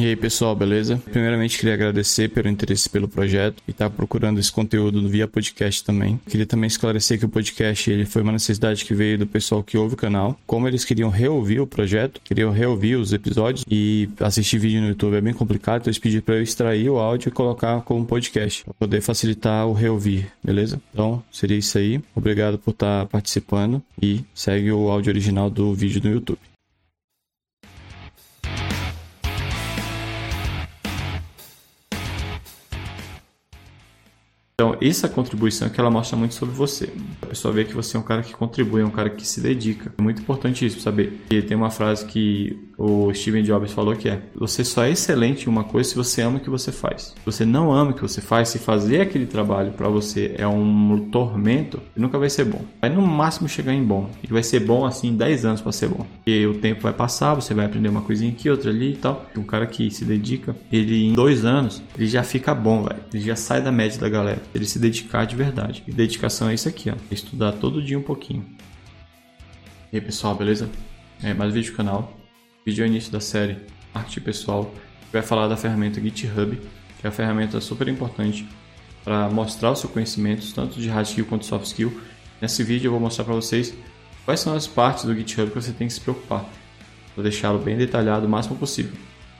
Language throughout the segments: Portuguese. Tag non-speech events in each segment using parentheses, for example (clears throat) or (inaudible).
E aí pessoal, beleza? Primeiramente queria agradecer pelo interesse pelo projeto e estar tá procurando esse conteúdo via podcast também. Queria também esclarecer que o podcast ele foi uma necessidade que veio do pessoal que ouve o canal. Como eles queriam reouvir o projeto, queriam reouvir os episódios e assistir vídeo no YouTube é bem complicado, então eles pediram para eu extrair o áudio e colocar como podcast para poder facilitar o reouvir, beleza? Então seria isso aí. Obrigado por estar tá participando e segue o áudio original do vídeo no YouTube. Então, essa contribuição é que ela mostra muito sobre você. A pessoa vê que você é um cara que contribui, é um cara que se dedica. É muito importante isso, saber. E tem uma frase que o Steven Jobs falou que é: você só é excelente em uma coisa se você ama o que você faz. Se você não ama o que você faz, se fazer aquele trabalho para você é um tormento, nunca vai ser bom. Vai no máximo chegar em bom. E vai ser bom assim 10 anos para ser bom. E o tempo vai passar, você vai aprender uma coisinha aqui, outra ali e tal. Um cara que se dedica, ele em dois anos, ele já fica bom, velho. Ele já sai da média da galera ele se dedicar de verdade. E dedicação é isso aqui, ó. Estudar todo dia um pouquinho. E aí, pessoal, beleza? É, mais um vídeo do canal. Vídeo é o início da série Arte Pessoal. Vai falar da ferramenta GitHub, que é uma ferramenta super importante para mostrar o seu conhecimento, tanto de hard skill quanto soft skill. Nesse vídeo eu vou mostrar para vocês quais são as partes do GitHub que você tem que se preocupar. Vou deixá-lo bem detalhado o máximo possível.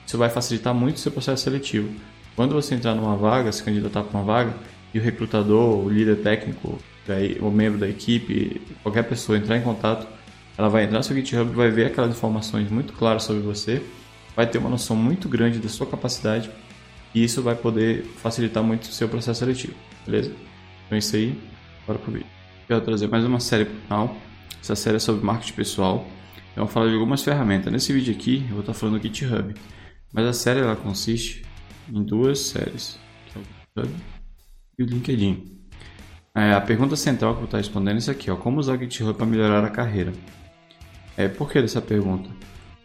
Isso vai facilitar muito o seu processo seletivo. Quando você entrar numa vaga, se candidatar para uma vaga, e o recrutador, o líder técnico, o membro da equipe, qualquer pessoa entrar em contato, ela vai entrar no seu GitHub, vai ver aquelas informações muito claras sobre você, vai ter uma noção muito grande da sua capacidade e isso vai poder facilitar muito o seu processo seletivo, beleza? Então é isso aí, bora pro vídeo. Quero trazer mais uma série para o canal, essa série é sobre marketing pessoal, eu vou falar de algumas ferramentas. Nesse vídeo aqui eu vou estar falando do GitHub, mas a série ela consiste em duas séries, que é o GitHub o LinkedIn. É, a pergunta central que eu estar respondendo é isso aqui, ó, como usar o GitHub para melhorar a carreira? É, por que dessa pergunta?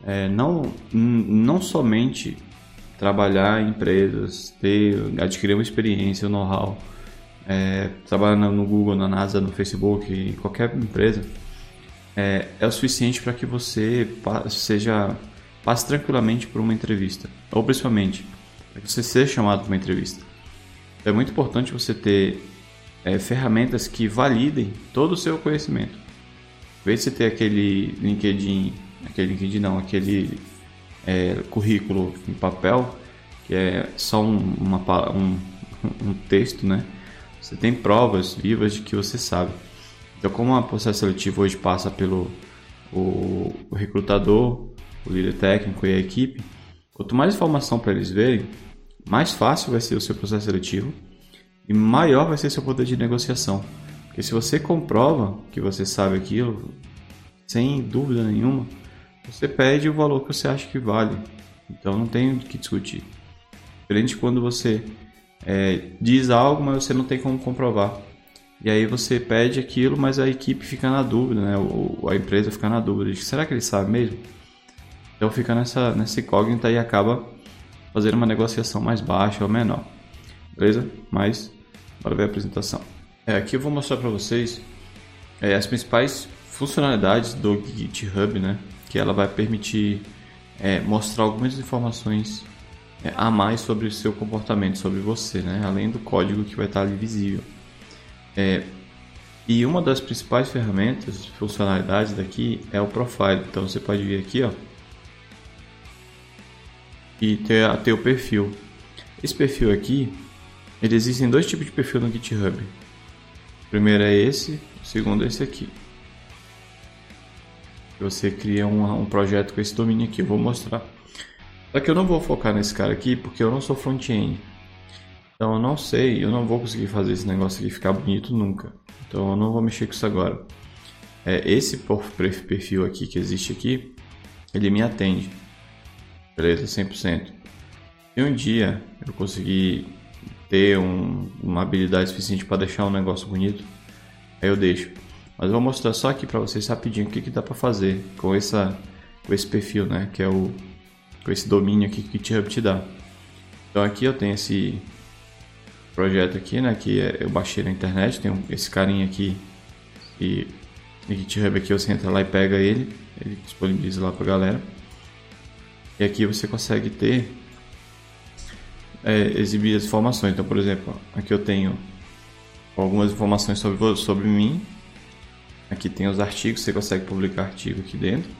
É, não, não somente trabalhar em empresas, ter, adquirir uma experiência, um know-how, é, trabalhar no Google, na NASA, no Facebook, em qualquer empresa, é, é o suficiente para que você seja passe tranquilamente por uma entrevista, ou principalmente para que você seja chamado para uma entrevista é muito importante você ter é, ferramentas que validem todo o seu conhecimento. Vê se ter aquele LinkedIn, aquele LinkedIn não, aquele é, currículo em papel, que é só um, uma, um, um texto, né? Você tem provas vivas de que você sabe. Então, como o processo seletivo hoje passa pelo o, o recrutador, o líder técnico e a equipe, quanto mais informação para eles verem, mais fácil vai ser o seu processo seletivo e maior vai ser seu poder de negociação. Porque se você comprova que você sabe aquilo, sem dúvida nenhuma, você pede o valor que você acha que vale. Então não tem o que discutir. Diferente quando você é, diz algo, mas você não tem como comprovar. E aí você pede aquilo, mas a equipe fica na dúvida, né? Ou a empresa fica na dúvida. De, Será que ele sabe mesmo? Então fica nessa, nessa incógnita e acaba fazer uma negociação mais baixa ou menor. Beleza? Mas, bora ver a apresentação. É, aqui eu vou mostrar para vocês é, as principais funcionalidades do GitHub, né? Que ela vai permitir é, mostrar algumas informações é, a mais sobre o seu comportamento, sobre você, né? Além do código que vai estar ali visível. É, e uma das principais ferramentas, funcionalidades daqui é o Profile. Então você pode vir aqui, ó, e ter, ter o perfil. Esse perfil aqui, ele existem dois tipos de perfil no GitHub. O primeiro é esse, o segundo é esse aqui. Você cria um, um projeto com esse domínio aqui, eu vou mostrar. Só que eu não vou focar nesse cara aqui porque eu não sou front-end. Então eu não sei, eu não vou conseguir fazer esse negócio aqui ficar bonito nunca. Então eu não vou mexer com isso agora. É, esse perfil aqui que existe aqui, ele me atende. Beleza, 100%. Se um dia eu conseguir ter um, uma habilidade suficiente para deixar um negócio bonito, aí eu deixo. Mas eu vou mostrar só aqui para vocês rapidinho o que, que dá para fazer com, essa, com esse perfil, né? Que é o com esse domínio aqui que o GitHub te dá. Então aqui eu tenho esse projeto aqui, né? Que é, eu baixei na internet, tem esse carinha aqui e o GitHub aqui você entra lá e pega ele, ele disponibiliza lá para galera. E aqui você consegue ter é, exibir as informações. Então, por exemplo, aqui eu tenho algumas informações sobre, sobre mim. Aqui tem os artigos, você consegue publicar artigo aqui dentro.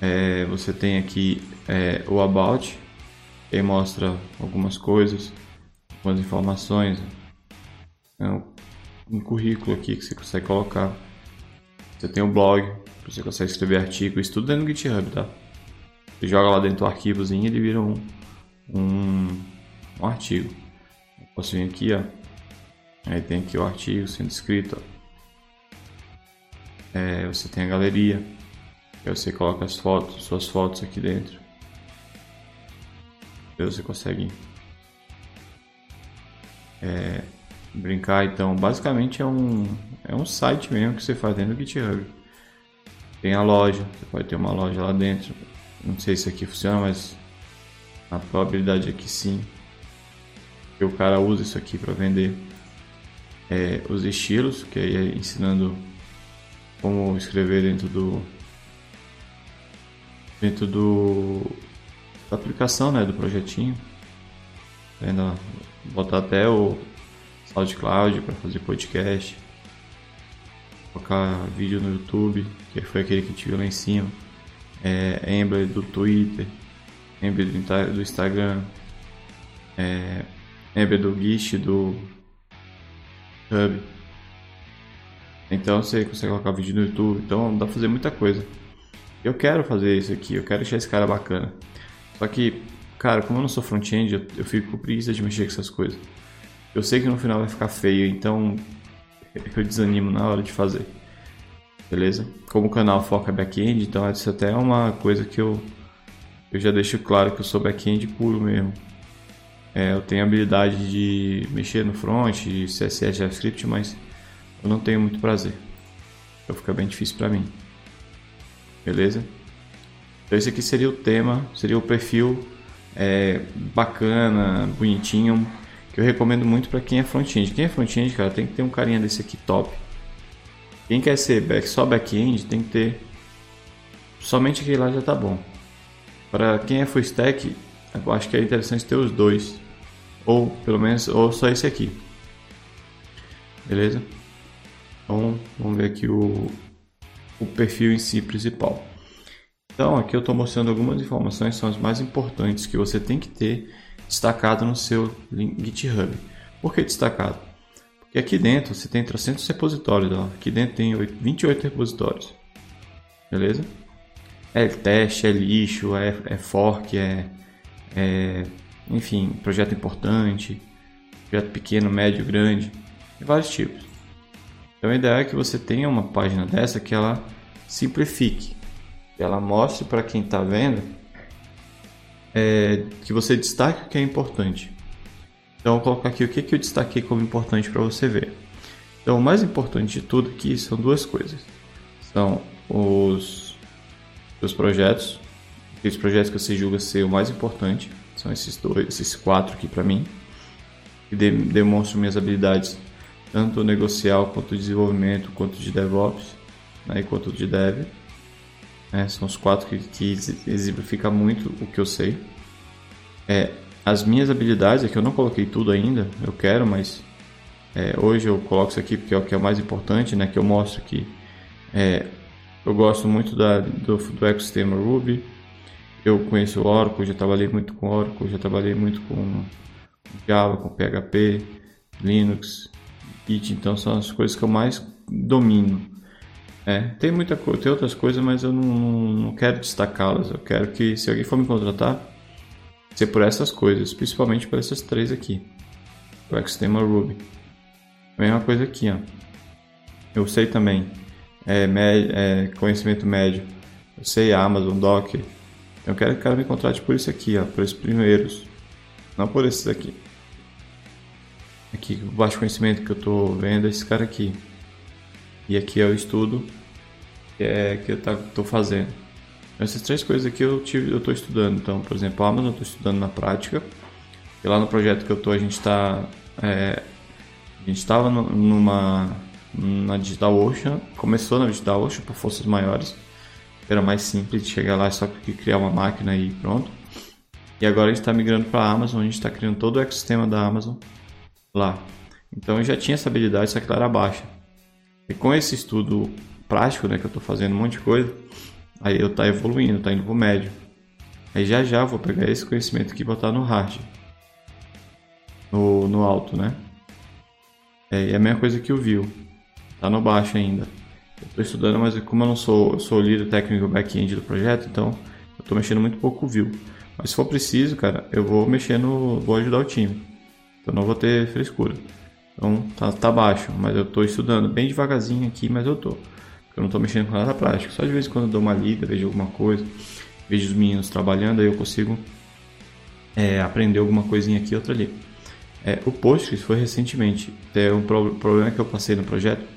É, você tem aqui é, o About, que mostra algumas coisas, algumas informações. É um, currículo aqui que você consegue colocar. Você tem o blog, você consegue escrever artigo, isso tudo dentro do GitHub, tá? Você joga lá dentro o arquivozinho e ele vira um, um, um artigo. Eu posso vir aqui, ó. Aí tem aqui o artigo sendo escrito. É, você tem a galeria. Aí você coloca as fotos, suas fotos aqui dentro. Aí você consegue é, brincar. Então, basicamente é um, é um site mesmo que você faz dentro do GitHub. Tem a loja, você pode ter uma loja lá dentro. Não sei se aqui funciona, mas a probabilidade é que sim. Que o cara usa isso aqui para vender é, os estilos, que aí é ensinando como escrever dentro do dentro do da aplicação, né, do projetinho. Ainda botar até o SoundCloud para fazer podcast, colocar vídeo no YouTube, que foi aquele que tive lá em cima, é, Emblem do Twitter, Emblem do Instagram, é, Emblem do Git do Hub. Então você consegue colocar vídeo no YouTube, então dá pra fazer muita coisa. Eu quero fazer isso aqui, eu quero deixar esse cara bacana. Só que, cara, como eu não sou front-end, eu, eu fico com preguiça de mexer com essas coisas. Eu sei que no final vai ficar feio, então eu desanimo na hora de fazer. Beleza? Como o canal foca back-end, então isso até é uma coisa que eu, eu já deixo claro que eu sou back-end puro mesmo. É, eu tenho habilidade de mexer no front, CSS, JavaScript, mas eu não tenho muito prazer. Então fica bem difícil para mim. Beleza? Então esse aqui seria o tema, seria o perfil é, bacana, bonitinho, que eu recomendo muito para quem é front-end. Quem é front-end, cara, tem que ter um carinha desse aqui top. Quem quer ser back, só back-end tem que ter somente aquele lá já tá bom. Para quem é full stack, eu acho que é interessante ter os dois ou pelo menos ou só esse aqui. Beleza? Então vamos ver aqui o, o perfil em si principal. Então aqui eu estou mostrando algumas informações são as mais importantes que você tem que ter destacado no seu GitHub. Por que destacado? Porque aqui dentro você tem 300 repositórios, ó. aqui dentro tem 28 repositórios, beleza? É teste, é lixo, é, é fork, é, é enfim, projeto importante, projeto pequeno, médio, grande, e vários tipos. Então a ideia é que você tenha uma página dessa que ela simplifique, que ela mostre para quem está vendo é, que você destaque o que é importante. Então vou colocar aqui o que, que eu destaquei como importante para você ver. Então o mais importante de tudo aqui são duas coisas. São os, os projetos, aqueles projetos que você julga ser o mais importante, são esses dois, esses quatro aqui para mim, que de, demonstram minhas habilidades tanto negocial quanto de desenvolvimento, quanto de DevOps, né, quanto de Dev. É, são os quatro que, que exemplificam muito o que eu sei. É, as minhas habilidades, é que eu não coloquei tudo ainda, eu quero, mas é, hoje eu coloco isso aqui porque é o que é mais importante, né, que eu mostro que é, eu gosto muito da, do, do ecossistema Ruby, eu conheço o Oracle, já trabalhei muito com Oracle, já trabalhei muito com Java, com PHP, Linux, Git, então são as coisas que eu mais domino. É, tem muita tem outras coisas, mas eu não, não quero destacá-las. Eu quero que se alguém for me contratar, ser por essas coisas, principalmente por essas três aqui. O Extema Ruby. Mesma coisa aqui, ó. Eu sei também é, é, conhecimento médio. Eu sei Amazon, Docker, eu quero que o cara me contrate por isso aqui, ó, por esses primeiros. Não por esses aqui. Aqui, o baixo conhecimento que eu estou vendo é esse cara aqui. E aqui é o estudo que, é, que eu estou fazendo. Essas três coisas aqui eu tive, eu estou estudando. Então, por exemplo, a Amazon eu estou estudando na prática. E lá no projeto que eu estou, a gente está... É, a gente estava numa... Na Digital Ocean. Começou na Digital Ocean por forças maiores era mais simples de chegar lá só que criar uma máquina e pronto. E agora a gente está migrando para a Amazon, a gente está criando todo o ecossistema da Amazon lá. Então eu já tinha essa habilidade, só que ela era baixa. E com esse estudo prático, né, que eu estou fazendo um monte de coisa, aí eu tá evoluindo, tá indo pro médio. Aí já já vou pegar esse conhecimento aqui e botar no hard. No, no alto, né? É, é a mesma coisa que o view. Tá no baixo ainda. Eu tô estudando, mas como eu não sou, sou líder técnico back-end do projeto, então eu tô mexendo muito pouco o view. Mas se for preciso, cara, eu vou mexer no. vou ajudar o time. Então não vou ter frescura. Então tá, tá baixo, mas eu tô estudando bem devagarzinho aqui, mas eu tô. Eu não tô mexendo com nada prático. Só de vez em quando eu dou uma lida, vejo alguma coisa, vejo os meninos trabalhando, aí eu consigo é, aprender alguma coisinha aqui outra ali. É, o Postgres foi recentemente. É um pro problema que eu passei no projeto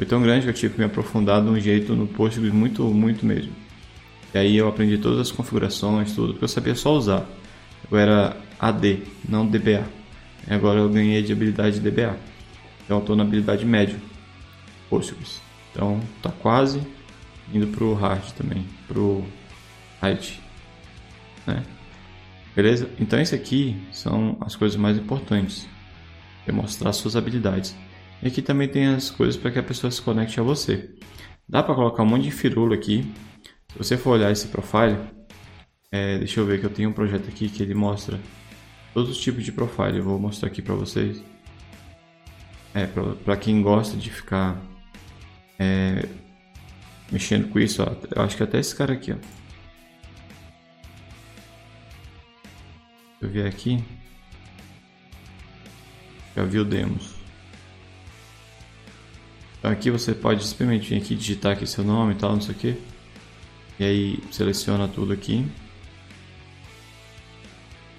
foi tão grande que eu tive que me aprofundar de um jeito no Postgres muito, muito mesmo. E aí eu aprendi todas as configurações, tudo, porque eu sabia só usar. Eu era AD, não DBA. E agora eu ganhei de habilidade de DBA. Então eu estou na habilidade média, Postgres. Então tá quase indo pro hard também, pro height, né? Beleza? Então esse aqui são as coisas mais importantes. É mostrar suas habilidades. E aqui também tem as coisas para que a pessoa se conecte a você. Dá para colocar um monte de firula aqui se você for olhar esse profile, é, deixa eu ver que eu tenho um projeto aqui que ele mostra todos os tipos de profile. Eu vou mostrar aqui para vocês. É, para quem gosta de ficar é, mexendo com isso, ó, eu acho que até esse cara aqui, ó. eu ver aqui, já viu demos. Então aqui você pode simplesmente vir aqui digitar aqui seu nome e tal, não sei o que. E aí seleciona tudo aqui.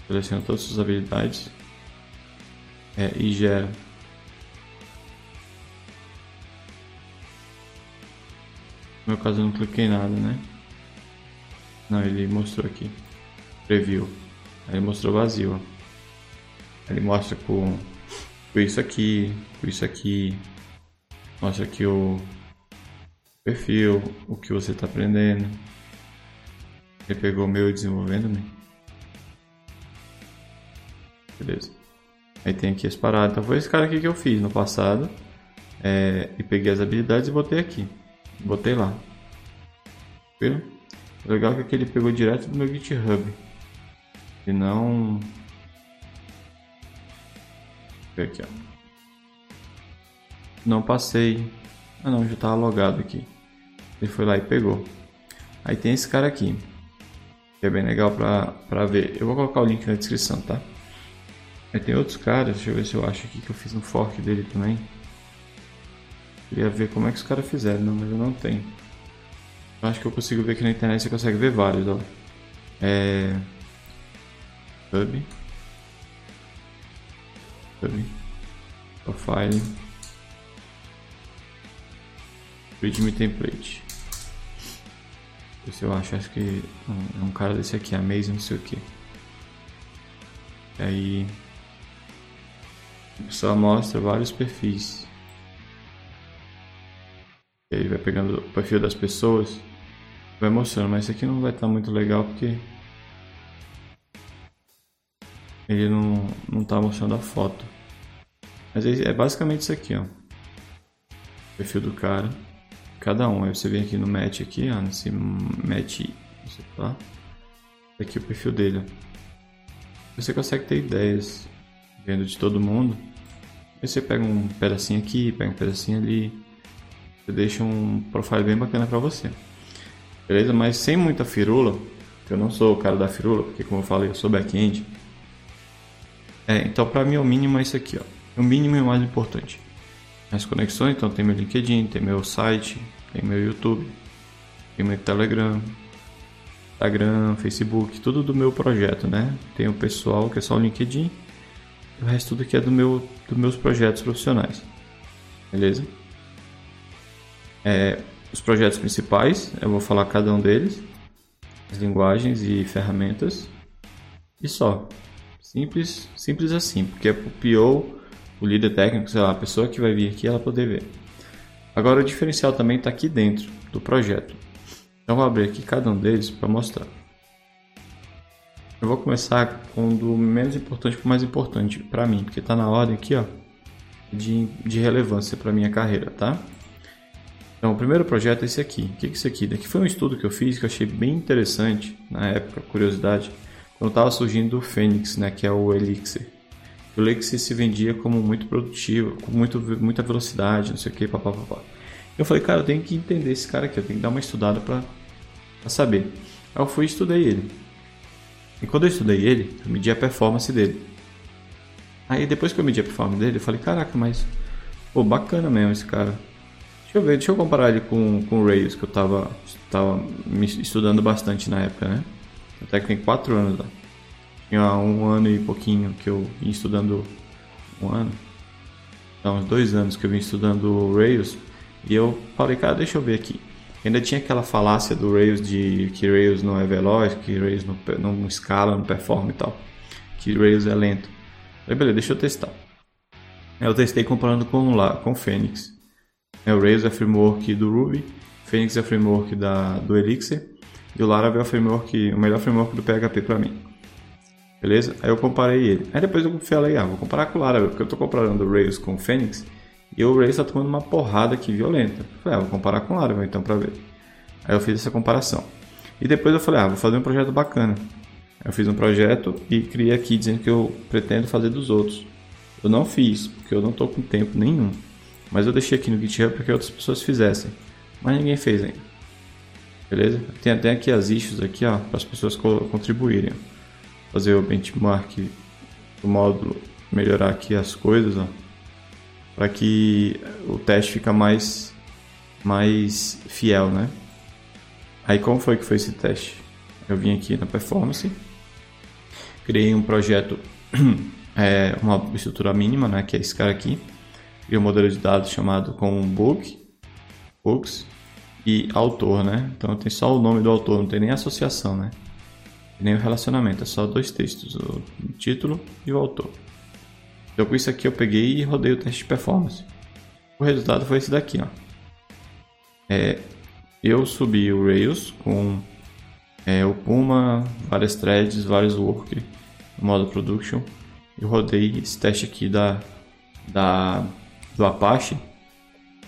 Seleciona todas as suas habilidades. É, e gera. No meu caso eu não cliquei nada, né? Não, ele mostrou aqui. Preview. Aí ele mostrou vazio. Ele mostra com, com isso aqui, com isso aqui. Mostra aqui o perfil, o que você está aprendendo. Ele pegou o meu desenvolvendo-me. Né? Beleza. Aí tem aqui as paradas. Então foi esse cara aqui que eu fiz no passado. É, e peguei as habilidades e botei aqui. Botei lá. Viu? Legal que ele pegou direto do meu GitHub. E não. Aqui, ó. Não passei. Ah não, já estava logado aqui. Ele foi lá e pegou. Aí tem esse cara aqui que é bem legal pra, pra ver. Eu vou colocar o link na descrição, tá? Aí tem outros caras, deixa eu ver se eu acho aqui que eu fiz um fork dele também. Queria ver como é que os caras fizeram, não, mas eu não tenho. Acho que eu consigo ver aqui na internet, você consegue ver vários, ó. É... Hub. Hub. Profile. Readme template. Se eu acho, acho que é um cara desse aqui, Amazing não sei o que. Aí só mostra vários perfis. E aí vai pegando o perfil das pessoas, vai mostrando, mas esse aqui não vai estar muito legal porque ele não, não tá mostrando a foto. Mas é basicamente isso aqui, ó. Perfil do cara cada um. Aí você vem aqui no match aqui, ó, nesse match, você tá? Aqui o perfil dele. Você consegue ter ideias vendo de todo mundo. Aí você pega um pedacinho aqui, pega um pedacinho ali. Você deixa um profile bem bacana para você. Beleza? Mas sem muita firula, eu não sou o cara da firula, porque como eu falei, eu sou back-end. É, então para mim o mínimo é isso aqui, ó. O mínimo é o mais importante as conexões, então tem meu LinkedIn, tem meu site, tem meu YouTube, tem meu Telegram, Instagram, Facebook, tudo do meu projeto, né? Tem o pessoal que é só o LinkedIn, o resto tudo que é do meu, dos meus projetos profissionais, beleza? É, os projetos principais, eu vou falar cada um deles, as linguagens e ferramentas, e só. Simples, simples assim, porque é pro PO o líder técnico, sei lá, a pessoa que vai vir aqui, ela poder ver. Agora o diferencial também está aqui dentro do projeto. Então vou abrir aqui cada um deles para mostrar. Eu vou começar com do menos importante para o mais importante para mim, porque está na ordem aqui, ó, de, de relevância para minha carreira, tá? Então, o primeiro projeto é esse aqui. O que é isso aqui? Daqui foi um estudo que eu fiz que eu achei bem interessante na época, curiosidade, quando estava surgindo o Fênix, né, que é o Elixir. O Elixir se vendia como muito produtivo, com muito, muita velocidade, não sei o que, papapá. Eu falei, cara, eu tenho que entender esse cara aqui, eu tenho que dar uma estudada para saber. Aí eu fui e estudei ele. E quando eu estudei ele, eu medi a performance dele. Aí depois que eu medi a performance dele, eu falei, caraca, mas pô, bacana mesmo esse cara. Deixa eu ver, deixa eu comparar ele com, com o Rails, que eu tava, tava me estudando bastante na época, né? Até que tem 4 anos lá. Tinha um ano e pouquinho que eu vim estudando. Um ano? Não, uns dois anos que eu vim estudando Rails. E eu falei, cara, deixa eu ver aqui. Ainda tinha aquela falácia do Rails de que Rails não é veloz, que Rails não, não escala, não performa e tal. Que Rails é lento. Aí beleza, deixa eu testar. Eu testei comparando com lá, com Phoenix. É, o Rails é framework do Ruby, Phoenix é framework da, do Elixir e o Laravel é o framework, o melhor framework do PHP para mim. Beleza? Aí eu comparei ele. Aí depois eu falei, ah, vou comparar com o Laravel, porque eu estou comparando o Rails com o Phoenix e o Rails está tomando uma porrada aqui violenta. Eu falei, ah, vou comparar com o Laravel então para ver. Aí eu fiz essa comparação. E depois eu falei, ah, vou fazer um projeto bacana. Eu fiz um projeto e criei aqui dizendo que eu pretendo fazer dos outros. Eu não fiz, porque eu não estou com tempo nenhum. Mas eu deixei aqui no GitHub para que outras pessoas fizessem. Mas ninguém fez ainda. Beleza? Tem até aqui as issues aqui, ó, para as pessoas contribuírem. Fazer o benchmark do módulo, melhorar aqui as coisas, ó para que o teste fica mais mais fiel, né? Aí como foi que foi esse teste? Eu vim aqui na performance, criei um projeto, (clears throat) é, uma estrutura mínima, né? Que é esse cara aqui, criei um modelo de dados chamado com book, books e autor, né? Então tem só o nome do autor, não tem nem associação, né? Nem o relacionamento, é só dois textos, o título e o autor. Então com isso aqui eu peguei e rodei o teste de performance. O resultado foi esse daqui, ó. É, eu subi o Rails com é, o Puma, várias threads, vários work no modo production. E rodei esse teste aqui da, da, do Apache,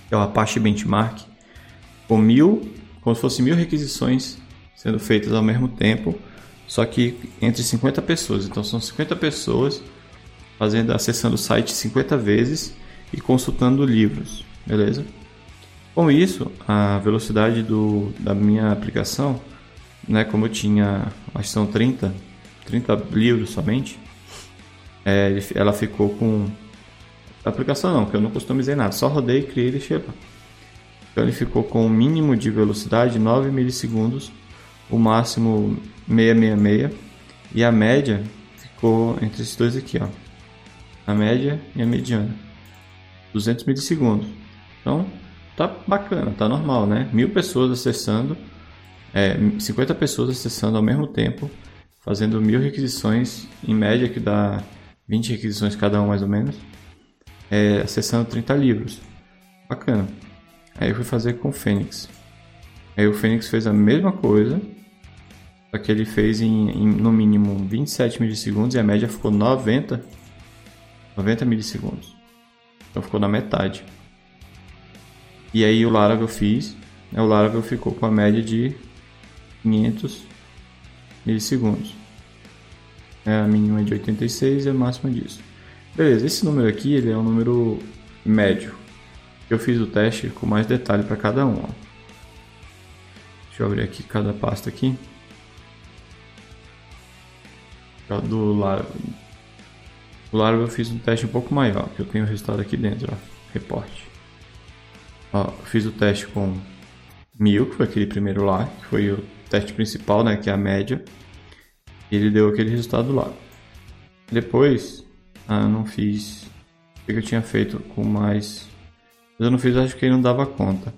que é o Apache Benchmark, com mil, como se fosse mil requisições sendo feitas ao mesmo tempo, só que entre 50 pessoas. Então são 50 pessoas fazendo, acessando o site 50 vezes e consultando livros, beleza? Com isso, a velocidade do, da minha aplicação, né, como eu tinha, acho que são 30, 30 livros somente, é, ela ficou com... Aplicação não, porque eu não customizei nada, só rodei, criei e deixei lá. Então ele ficou com o mínimo de velocidade 9 milissegundos, o máximo 666 e a média ficou entre esses dois aqui, ó a média e a mediana. 200 milissegundos. Então, tá bacana, tá normal, né? Mil pessoas acessando, é, 50 pessoas acessando ao mesmo tempo, fazendo mil requisições, em média que dá 20 requisições cada um mais ou menos, é, acessando 30 livros. Bacana. Aí eu fui fazer com o Fênix. Aí o Fênix fez a mesma coisa, só que ele fez em, em no mínimo 27 milissegundos e a média ficou 90 90 milissegundos. Então ficou na metade. E aí o Laravel fiz, né, o Laravel ficou com a média de 500 milissegundos. É, a mínima é de 86 e a máxima disso. Beleza, esse número aqui ele é um número médio. Eu fiz o teste com mais detalhe para cada um. Ó. Deixa eu abrir aqui cada pasta aqui. Do Laravel, o Laravel eu fiz um teste um pouco maior, que eu tenho o resultado aqui dentro, ó, reporte. Ó, fiz o teste com 1000, que foi aquele primeiro lá, que foi o teste principal, né, que é a média. E ele deu aquele resultado lá. Depois, ah, eu não fiz o que eu tinha feito com mais... Mas eu não fiz, acho que ele não dava conta.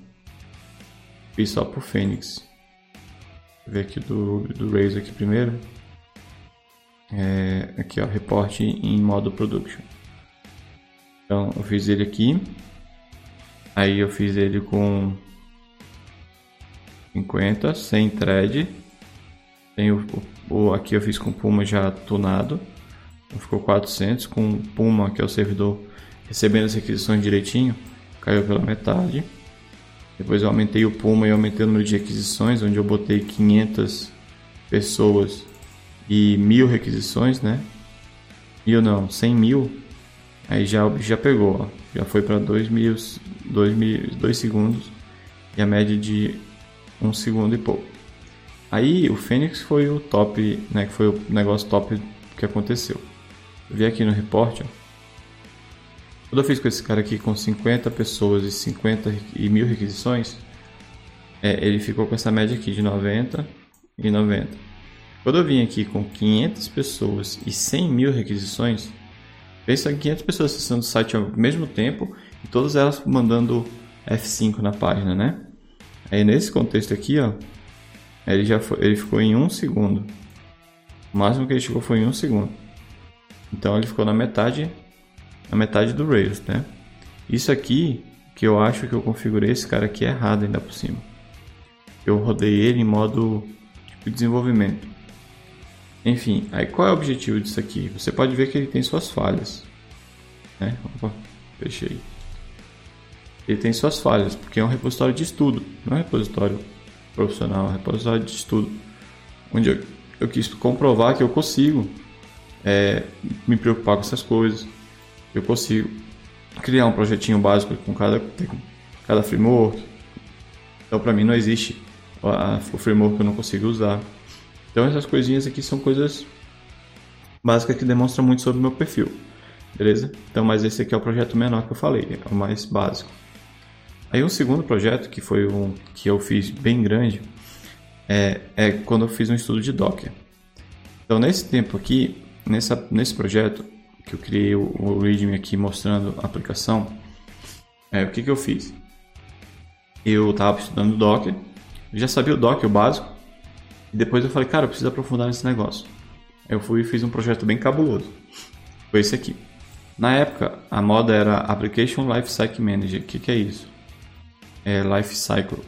Fiz só pro Fênix. Vou ver aqui do, do Razer aqui primeiro. É, aqui ó, reporte em modo production. Então eu fiz ele aqui. Aí eu fiz ele com 50, sem thread. Tem o, o, aqui eu fiz com Puma já tunado. Ficou 400 com Puma, que é o servidor recebendo as requisições direitinho, caiu pela metade. Depois eu aumentei o Puma e aumentei o número de requisições, onde eu botei 500 pessoas e mil requisições, né? Mil não, 100 mil. Aí já, já pegou, ó. já foi para 2 mil, 2 mil, 2 segundos e a média de 1 um segundo e pouco. Aí o Fênix foi o top, né? Que foi o negócio top que aconteceu. Eu vi aqui no repórter, ó. Quando eu fiz com esse cara aqui com 50 pessoas e 50 e mil requisições, é, ele ficou com essa média aqui de 90 e 90. Quando eu vim aqui com 500 pessoas e 100 mil requisições, pensa em 500 pessoas acessando o site ao mesmo tempo e todas elas mandando F5 na página, né? Aí nesse contexto aqui, ó, ele já foi, ele ficou em um segundo. O máximo que ele chegou foi em um segundo. Então ele ficou na metade a metade do Rails, né? Isso aqui que eu acho que eu configurei esse cara aqui errado ainda por cima. Eu rodei ele em modo tipo, desenvolvimento. Enfim, aí qual é o objetivo disso aqui? Você pode ver que ele tem suas falhas. Né? Opa, fechei. Ele tem suas falhas, porque é um repositório de estudo, não é um repositório profissional, é um repositório de estudo. Onde eu, eu quis comprovar que eu consigo é, me preocupar com essas coisas, eu consigo criar um projetinho básico com cada, cada framework. Então, para mim, não existe o framework que eu não consigo usar. Então, essas coisinhas aqui são coisas básicas que demonstram muito sobre o meu perfil. Beleza? Então, mas esse aqui é o projeto menor que eu falei, é o mais básico. Aí, um segundo projeto, que foi um que eu fiz bem grande, é, é quando eu fiz um estudo de Docker. Então, nesse tempo aqui, nessa, nesse projeto, que eu criei o, o README aqui mostrando a aplicação, é, o que, que eu fiz? Eu estava estudando Docker, já sabia o Docker, o básico, e depois eu falei, cara, eu preciso aprofundar nesse negócio. Eu fui e fiz um projeto bem cabuloso. Foi esse aqui. Na época, a moda era Application Lifecycle Manager. O que, que é isso? É Lifecycle.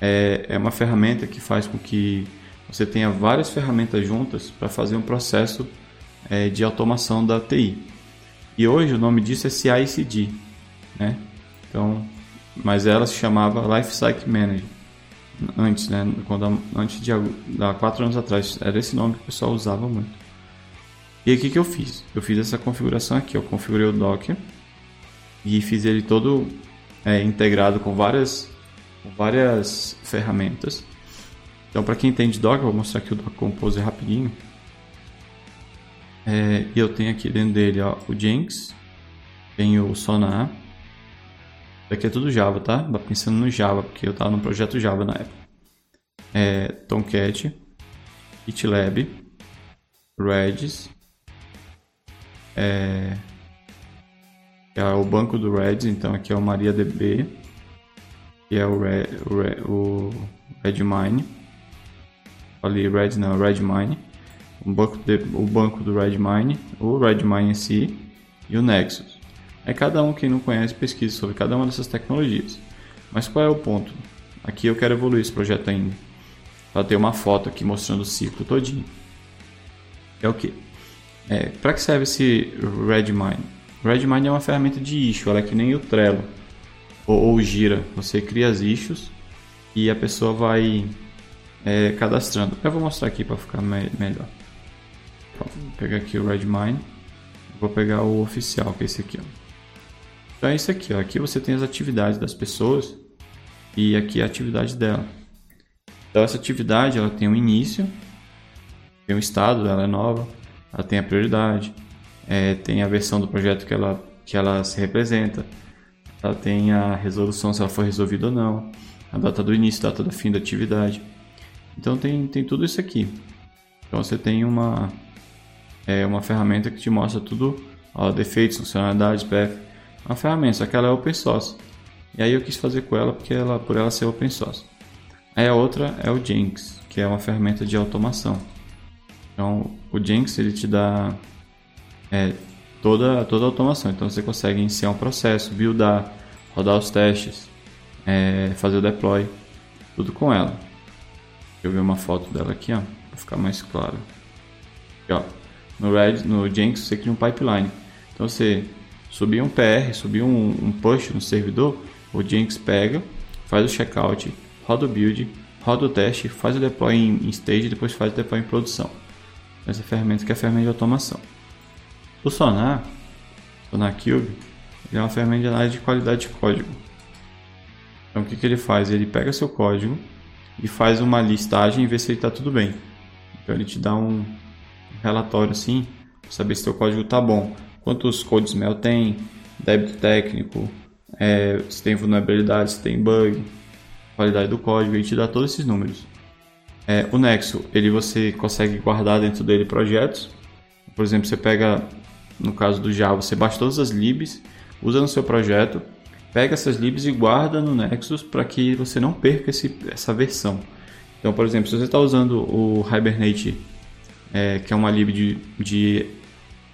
É, é uma ferramenta que faz com que você tenha várias ferramentas juntas para fazer um processo é, de automação da TI. E hoje o nome disso é CI/CD, né? Então, mas ela se chamava Lifecycle Manager antes, né? Quando antes de há quatro anos atrás era esse nome que o pessoal usava muito. E o que, que eu fiz? Eu fiz essa configuração aqui, eu configurei o Docker e fiz ele todo é, integrado com várias, com várias ferramentas. Então, para quem entende Docker, vou mostrar aqui o Docker Compose rapidinho. É, e eu tenho aqui dentro dele ó, o Jenks, tenho o Sonar. Daqui é tudo Java, tá? Pensando no Java, porque eu estava no projeto Java na época. É, Tomcat, GitLab, Redis, é, é o banco do Redis, então aqui é o MariaDB, que é o, Red, o, Redmine. Ali, Red não, Redmine o banco, de, o banco do Redmine, o Redmine em si e o Nexus. É cada um, quem não conhece, pesquisa sobre cada uma dessas tecnologias. Mas qual é o ponto? Aqui eu quero evoluir esse projeto ainda. Para ter uma foto aqui mostrando o ciclo todinho. É o que? É, para que serve esse Redmine? Redmine é uma ferramenta de issue, ela é que nem o Trello ou, ou Gira. Você cria as issues e a pessoa vai é, cadastrando. Eu vou mostrar aqui para ficar me melhor. Vou pegar aqui o Redmine. Vou pegar o oficial, que é esse aqui. Ó. Então é isso aqui. Ó. Aqui você tem as atividades das pessoas e aqui a atividade dela. Então essa atividade ela tem um início, tem um estado, ela é nova, ela tem a prioridade, é, tem a versão do projeto que ela, que ela se representa, ela tem a resolução se ela foi resolvida ou não, a data do início, a data do fim da atividade. Então tem, tem tudo isso aqui. Então você tem uma, é uma ferramenta que te mostra tudo, ó, defeitos, funcionalidades, PF. É uma ferramenta, só que ela é open source. E aí eu quis fazer com ela porque ela, por ela ser open source. Aí a outra é o Jenks, que é uma ferramenta de automação. Então o Jenks ele te dá é, toda, toda a automação. Então você consegue iniciar um processo, buildar, rodar os testes, é, fazer o deploy, tudo com ela. Eu vi uma foto dela aqui, ó. para ficar mais claro. Aqui, ó, no Red, no Jenkins você cria um pipeline. Então você subir um PR, subir um, um push no servidor, o Jenkins pega, faz o checkout, roda o build, roda o teste, faz o deploy em, em stage e depois faz o deploy em produção. Essa ferramenta que é a ferramenta de automação. O Sonar, Sonar Cube, é uma ferramenta de análise de qualidade de código. Então o que, que ele faz? Ele pega seu código e faz uma listagem e vê se ele está tudo bem. Então ele te dá um relatório assim, para saber se seu código está bom. Quantos codes mail tem, débito técnico, é, se tem vulnerabilidade, se tem bug, qualidade do código, ele te dá todos esses números. É, o Nexo, ele você consegue guardar dentro dele projetos. Por exemplo, você pega, no caso do Java, você baixa todas as libs, usa no seu projeto, pega essas libs e guarda no Nexus para que você não perca esse, essa versão. Então, por exemplo, se você está usando o Hibernate, é, que é uma lib de, de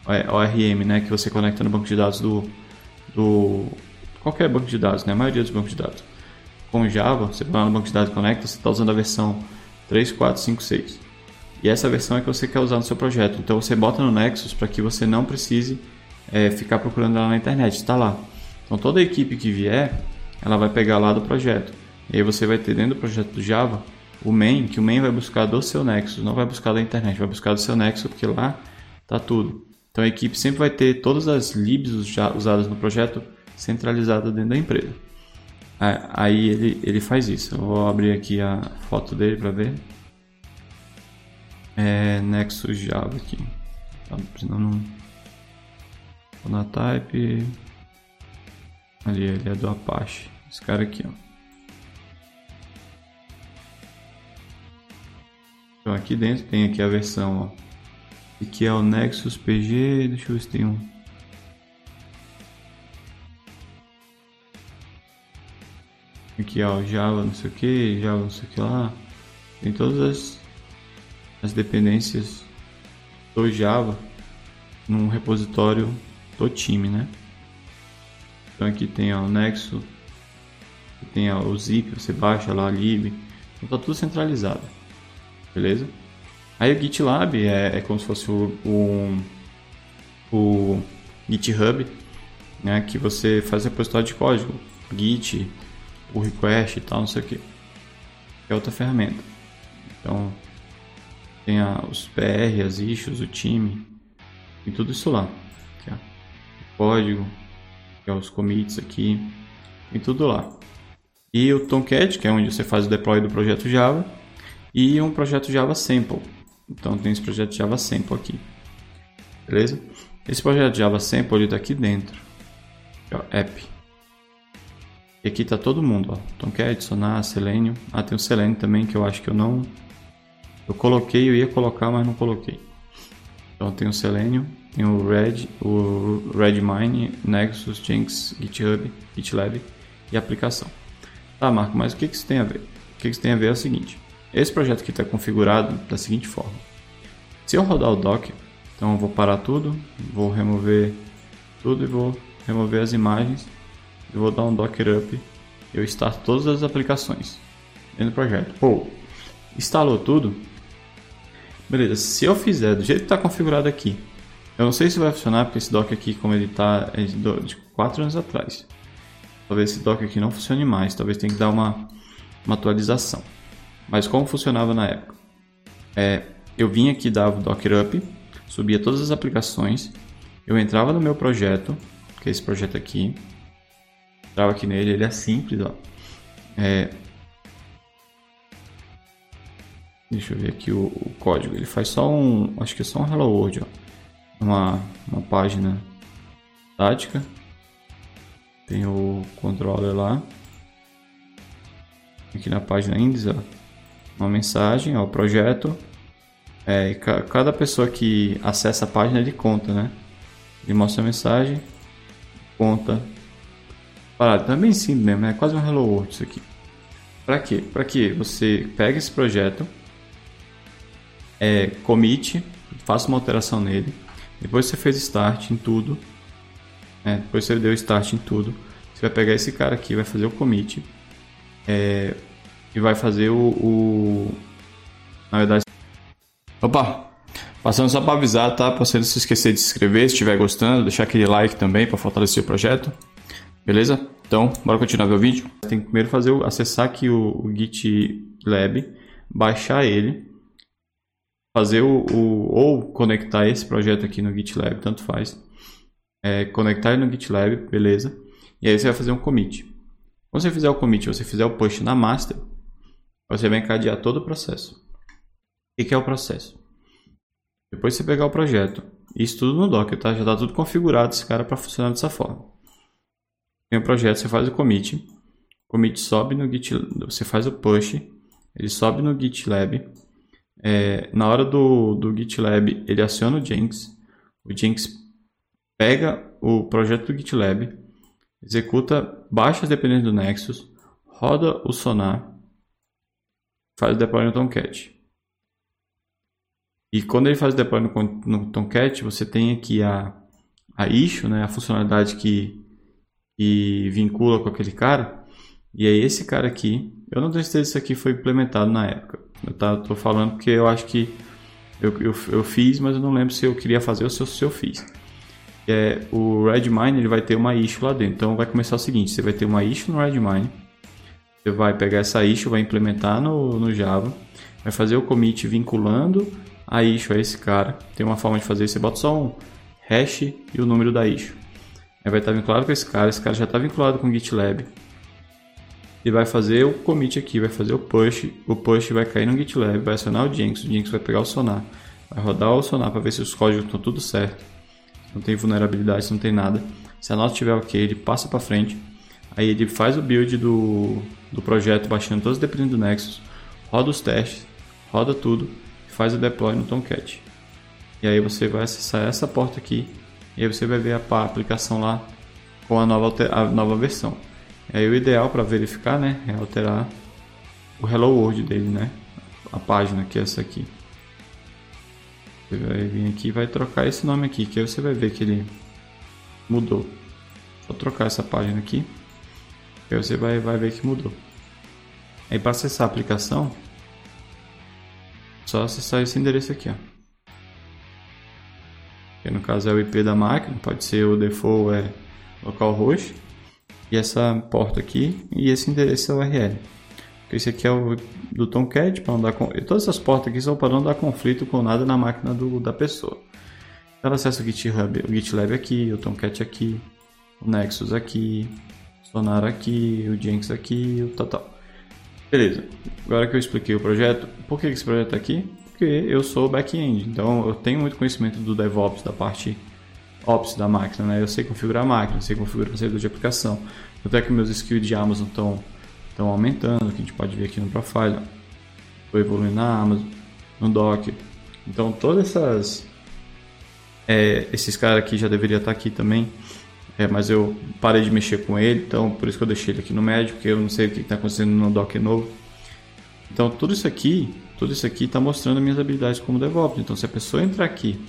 é, ORM, né, que você conecta no banco de dados do, do qualquer banco de dados, né, a maioria dos bancos de dados. Com Java, você vai lá no banco de dados conecta, você está usando a versão 3, 4, 5, 6. E essa versão é que você quer usar no seu projeto. Então você bota no Nexus para que você não precise é, ficar procurando ela na internet. Está lá. Então toda a equipe que vier, ela vai pegar lá do projeto. E aí você vai ter dentro do projeto do Java o main, que o main vai buscar do seu Nexus, não vai buscar da internet, vai buscar do seu Nexus, porque lá está tudo. Então a equipe sempre vai ter todas as libs usadas no projeto centralizadas dentro da empresa. Aí ele, ele faz isso. Eu vou abrir aqui a foto dele para ver. É Nexus Java aqui. Tá. Vou na type. Ali, ele é do Apache. Esse cara aqui, ó. Então aqui dentro tem aqui a versão, ó. Aqui é o Nexus PG. Deixa eu ver se tem um. Aqui ó, Java não sei o que, Java não sei o que lá. Tem todas as, as dependências do Java num repositório do time, né? Então aqui tem ó, o Nexo, tem ó, o zip, você baixa lá a lib, então tá tudo centralizado, beleza? Aí o GitLab é, é como se fosse o, o, o GitHub, né, que você faz repositório de código, Git, o request e tal, não sei o que. É outra ferramenta. Então, tem a, os PR, as issues, o time, e tudo isso lá. Aqui, o código, é os commits aqui, e tudo lá. E o Tomcat, que é onde você faz o deploy do projeto Java, e um projeto Java Sample. Então tem esse projeto Java Sample aqui. Beleza? Esse projeto Java Sample está aqui dentro. É app. E aqui tá todo mundo, ó. Então quer adicionar Selenium. Ah, tem o Selenium também que eu acho que eu não... Eu coloquei, eu ia colocar, mas não coloquei. Então tem o Selenium, tem o Red, o Redmine, Nexus, Jinx, GitHub, GitLab e aplicação. Tá, Marco, mas o que, que isso tem a ver? O que, que isso tem a ver é o seguinte. Esse projeto aqui está configurado da seguinte forma. Se eu rodar o Docker, então eu vou parar tudo, vou remover tudo e vou remover as imagens eu vou dar um docker up, eu starto todas as aplicações dentro do projeto. Pô, instalou tudo. Beleza, se eu fizer do jeito que está configurado aqui, eu não sei se vai funcionar porque esse docker aqui, como ele está é de 4 anos atrás. Talvez esse docker aqui não funcione mais, talvez tenha que dar uma, uma atualização. Mas como funcionava na época? É, eu vinha aqui, dava o docker up, subia todas as aplicações, eu entrava no meu projeto, que é esse projeto aqui, entrava aqui nele, ele é simples, ó. É... Deixa eu ver aqui o, o, código. Ele faz só um, acho que é só um hello world, ó. Uma, uma página tática. Tem o controller lá. Aqui na página index, ó. Uma mensagem, ó, o projeto. É, cada pessoa que acessa a página ele conta, né? Ele mostra a mensagem, conta. Então é bem simples mesmo, é quase um Hello World isso aqui. Para quê? Para que você pegue esse projeto, é, commit, faça uma alteração nele, depois você fez start em tudo, né? depois você deu start em tudo, você vai pegar esse cara aqui, vai fazer o commit é, e vai fazer o, o, na verdade Opa! Passando só para avisar, tá? Para você não se esquecer de se inscrever se estiver gostando, deixar aquele like também para fortalecer o projeto. Beleza? Então, bora continuar o vídeo. Tem que primeiro fazer o, acessar aqui o, o GitLab, baixar ele, fazer o, o, ou conectar esse projeto aqui no GitLab, tanto faz. É, conectar ele no GitLab, beleza? E aí você vai fazer um commit. Quando você fizer o commit, você fizer o push na master, você vai encadear todo o processo. O que é o processo? Depois você pegar o projeto, isso tudo no Docker, tá? Já está tudo configurado esse cara para funcionar dessa forma. Tem o projeto, você faz o commit, o commit sobe no Git, você faz o push, ele sobe no GitLab. É, na hora do, do GitLab, ele aciona o Jenkins. O Jenkins pega o projeto do GitLab, executa, baixa as dependências do Nexus, roda o Sonar, faz o deploy no Tomcat. E quando ele faz o deploy no, no Tomcat, você tem aqui a, a issue, né, a funcionalidade que, que vincula com aquele cara. E aí esse cara aqui, eu não tenho certeza se isso aqui foi implementado na época. Eu tá, tô falando porque eu acho que eu, eu, eu fiz, mas eu não lembro se eu queria fazer ou se eu, se eu fiz. É, o Redmine ele vai ter uma issue lá dentro. Então vai começar o seguinte: você vai ter uma issue no Redmine. Você vai pegar essa issue, vai implementar no, no Java, vai fazer o commit vinculando a issue a esse cara. Tem uma forma de fazer isso, você bota só um hash e o número da issue. Aí vai estar vinculado com esse cara, esse cara já está vinculado com o GitLab. E vai fazer o commit aqui, vai fazer o push, o push vai cair no GitLab, vai acionar o Jenkins, o Jenkins vai pegar o Sonar, vai rodar o Sonar para ver se os códigos estão tudo certo. Não tem vulnerabilidade, não tem nada. Se a nota estiver ok, ele passa para frente. Aí ele faz o build do, do projeto, baixando todos os dependentes do Nexus, roda os testes, roda tudo faz o deploy no Tomcat. E aí você vai acessar essa porta aqui e aí você vai ver a aplicação lá com a nova, a nova versão. E aí o ideal para verificar né, é alterar o Hello World dele, né? A página que é essa aqui. Você vai vir aqui e vai trocar esse nome aqui, que aí você vai ver que ele mudou. Só trocar essa página aqui, aí você vai, vai ver que mudou. Aí para acessar a aplicação, só acessar esse endereço aqui, ó. Que no caso é o IP da máquina, pode ser o default é localhost e essa porta aqui e esse endereço é URL. Esse aqui é o do Tomcat para não dar com... todas essas portas aqui são para não dar conflito com nada na máquina do, da pessoa. Ela acessa o GitHub, o GitLab aqui, o Tomcat aqui, o Nexus aqui, Sonar aqui, o Jenkins aqui, o tal, Beleza, agora que eu expliquei o projeto, por que esse projeto está aqui? Porque eu sou back-end, então eu tenho muito conhecimento do DevOps, da parte Ops da máquina, né? Eu sei configurar a máquina, sei configurar o servidor de aplicação. Até que meus skills de Amazon estão aumentando, que a gente pode ver aqui no profile. Estou evoluindo na Amazon, no Docker. Então todas essas é, esses caras aqui já deveriam estar aqui também. É, mas eu parei de mexer com ele, então por isso que eu deixei ele aqui no médio, porque eu não sei o que está acontecendo no Docker novo. Então tudo isso aqui, tudo isso aqui está mostrando minhas habilidades como DevOps. Então se a pessoa entrar aqui